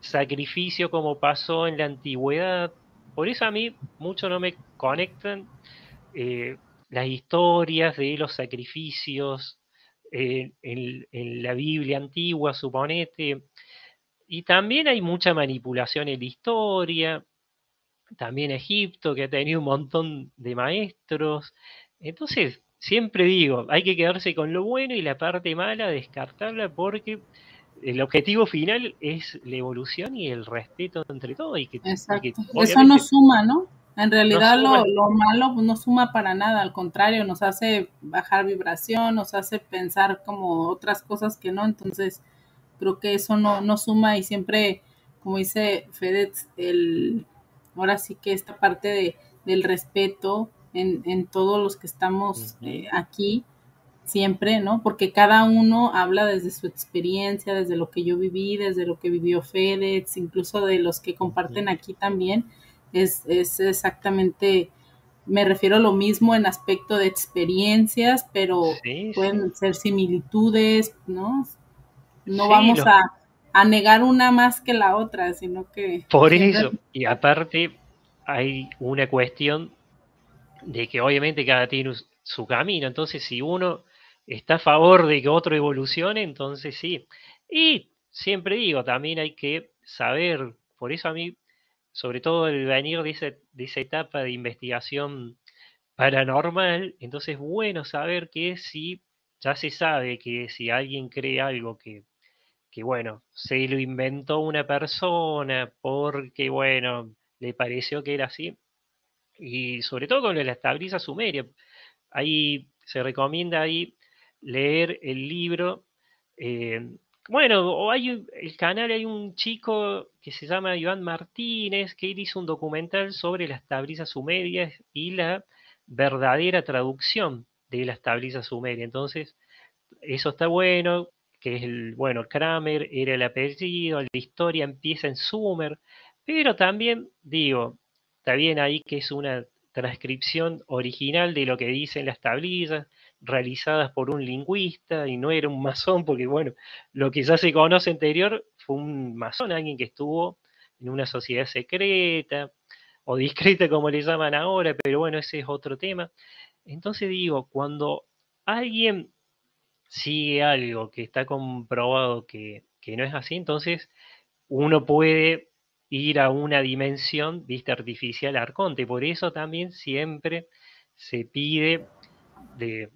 sacrificio como pasó en la antigüedad, por eso a mí mucho no me conectan eh, las historias de los sacrificios eh, en, en, la Biblia antigua, suponete. Y también hay mucha manipulación en la historia, también Egipto, que ha tenido un montón de maestros. Entonces, siempre digo, hay que quedarse con lo bueno y la parte mala descartarla porque el objetivo final es la evolución y el respeto entre todos. Y que, Eso no suma, ¿no? En realidad lo, lo, malo no suma para nada, al contrario, nos hace bajar vibración, nos hace pensar como otras cosas que no, entonces creo que eso no, no suma y siempre, como dice FedEx, el, ahora sí que esta parte de, del respeto en, en todos los que estamos eh, aquí, siempre, ¿no? Porque cada uno habla desde su experiencia, desde lo que yo viví, desde lo que vivió FedEx, incluso de los que comparten aquí también, es, es exactamente, me refiero a lo mismo en aspecto de experiencias, pero pueden ser similitudes, ¿no? No vamos a, a, negar una más que la otra, sino que... Por eso, y aparte hay una cuestión de que obviamente cada tiene su camino, entonces si uno está a favor de que otro evolucione, entonces sí. Y siempre digo, también hay que saber, por eso a mí, sobre todo el venir de, de esa etapa de investigación paranormal, entonces es bueno saber que si ya se sabe que si alguien cree algo que, que, bueno, se lo inventó una persona porque, bueno, le pareció que era así, y sobre todo con la estabiliza sumeria. Ahí se recomienda ahí leer el libro. Eh, bueno, hay el canal, hay un chico que se llama Iván Martínez, que él hizo un documental sobre las tablizas sumerias y la verdadera traducción de las tablizas sumerias. Entonces, eso está bueno, que es el, bueno, Kramer era el apellido, la historia empieza en Sumer, pero también digo, está bien ahí que es una transcripción original de lo que dicen las tablillas, realizadas por un lingüista y no era un masón, porque bueno, lo que ya se conoce anterior fue un masón, alguien que estuvo en una sociedad secreta o discreta [laughs] como le llaman ahora, pero bueno, ese es otro tema. Entonces digo, cuando alguien sigue algo que está comprobado que, que no es así, entonces uno puede ir a una dimensión, vista artificial, arconte. Por eso también siempre se pide de,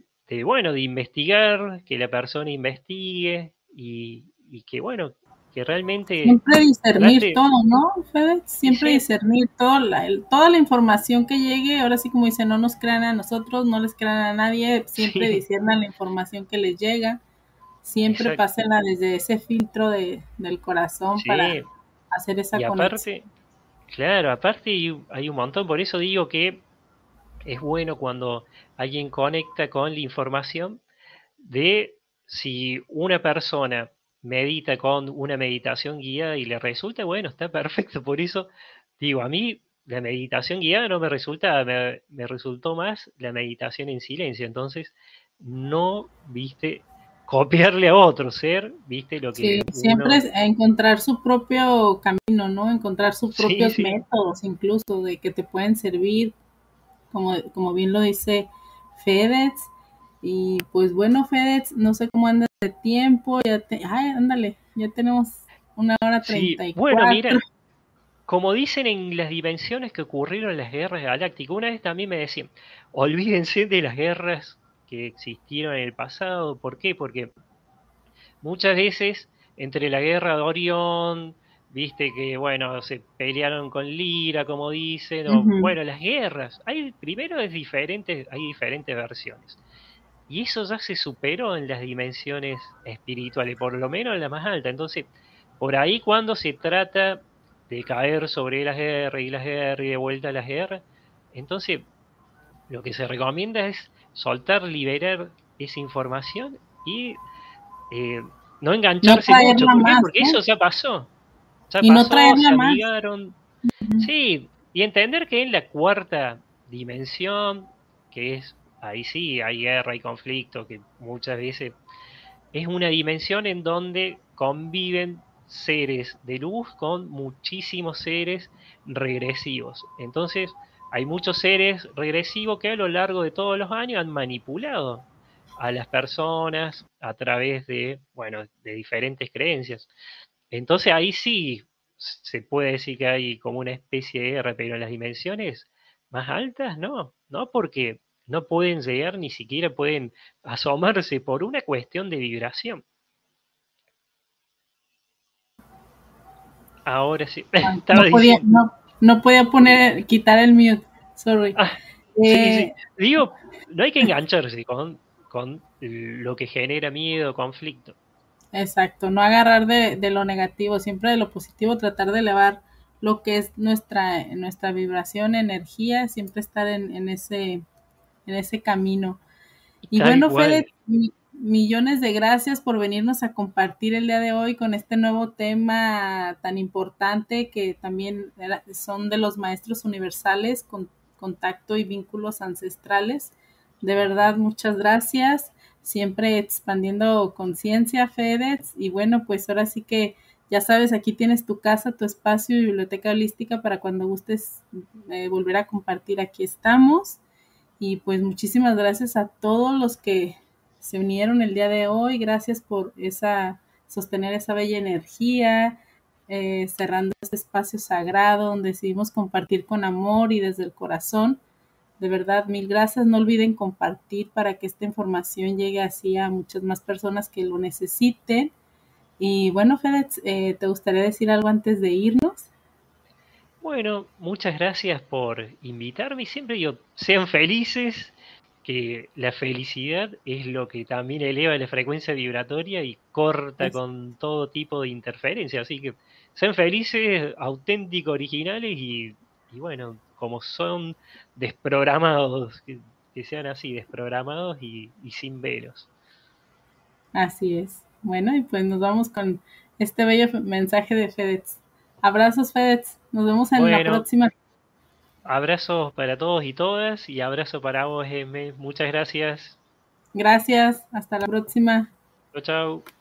bueno, de investigar, que la persona investigue y, que, bueno, que realmente... Siempre discernir todo, ¿no, Fede? Siempre discernir toda la, toda la información que llegue, ahora sí como dice, no nos crean a nosotros, no les crean a nadie, siempre discernan la información que les llega, siempre pásenla desde ese filtro de, del corazón para hacer esa y aparte, Claro, aparte hay un montón, por eso digo que es bueno cuando alguien conecta con la información de si una persona medita con una meditación guiada y le resulta, bueno, está perfecto. Por eso digo, a mí la meditación guiada no me resulta, me, me resultó más la meditación en silencio. Entonces, no, viste, copiarle a otro ser, viste lo que... Sí, siempre es encontrar su propio camino, ¿no? Encontrar sus propios métodos incluso de que te pueden servir, como, como bien lo dice Fedex. Y pues bueno, Fedex, no sé cómo andas de tiempo, ya te... Ay, ándale, ya tenemos una hora treinta y Bueno, mira, como dicen en las dimensiones que ocurrieron en las guerras galácticas, una vez también me decían, olvídense de las guerras que existieron en el pasado. ¿Por qué? Porque muchas veces entre la guerra de Orión, viste que, bueno, se pelearon con Lira, como dicen, o, bueno, las guerras, hay, primero es diferente, hay diferentes versiones. Y eso ya se superó en las dimensiones espirituales, por lo menos en la más alta. Entonces, por ahí cuando se trata de caer sobre las R y las R y de vuelta a las R, entonces lo que se recomienda es soltar, liberar esa información y eh, no engancharse mucho. Porque eso ya pasó. Y pasó, no se amigaron. Sí, y entender que en la cuarta dimensión, que es, ahí sí, hay guerra y conflicto, que muchas veces es una dimensión en donde conviven seres de luz con muchísimos seres regresivos. Entonces, hay muchos seres regresivos que a lo largo de todos los años han manipulado a las personas a través de, bueno, de diferentes creencias. Entonces ahí sí se puede decir que hay como una especie de R, pero en las dimensiones más altas no, no porque no pueden llegar, ni siquiera pueden asomarse por una cuestión de vibración. Ahora sí. [laughs] no, podía, poner, quitar el mute, sorry. Ah, eh, Digo, no hay que engancharse con, con lo que genera miedo, conflicto. Exacto, no agarrar de, lo negativo, siempre de lo positivo, tratar de elevar lo que es nuestra, nuestra vibración, energía, siempre estar en, ese, en ese camino. Y bueno, Fede, millones de gracias por venirnos a compartir el día de hoy con este nuevo tema tan importante que también son de los maestros universales con contacto y vínculos ancestrales. De verdad, muchas gracias. Siempre expandiendo conciencia, FedEx. Y bueno, pues ahora sí que ya sabes, aquí tienes tu casa, tu espacio y biblioteca holística para cuando gustes eh, volver a compartir. Aquí estamos. Y pues muchísimas gracias a todos los que se unieron el día de hoy. Gracias por esa sostener esa bella energía, eh, cerrando este espacio sagrado donde decidimos compartir con amor y desde el corazón. De verdad, mil gracias. No olviden compartir para que esta información llegue así a muchas más personas que lo necesiten. Y bueno, Fedex, eh, ¿te gustaría decir algo antes de irnos? Bueno, muchas gracias por invitarme. Siempre yo, sean felices, que la felicidad es lo que también eleva la frecuencia vibratoria y corta con todo tipo de interferencia. Así que sean felices, auténticos, originales y, y bueno, como son desprogramados, que, sean así, desprogramados y, sin velos. Así es. Bueno, y pues nos vamos con este bello mensaje de FedEx. Abrazos, FedEx. Nos vemos en la próxima. Abrazos para todos y todas y abrazo para vos, M. Muchas gracias. Gracias. Hasta la próxima. Chao, chao.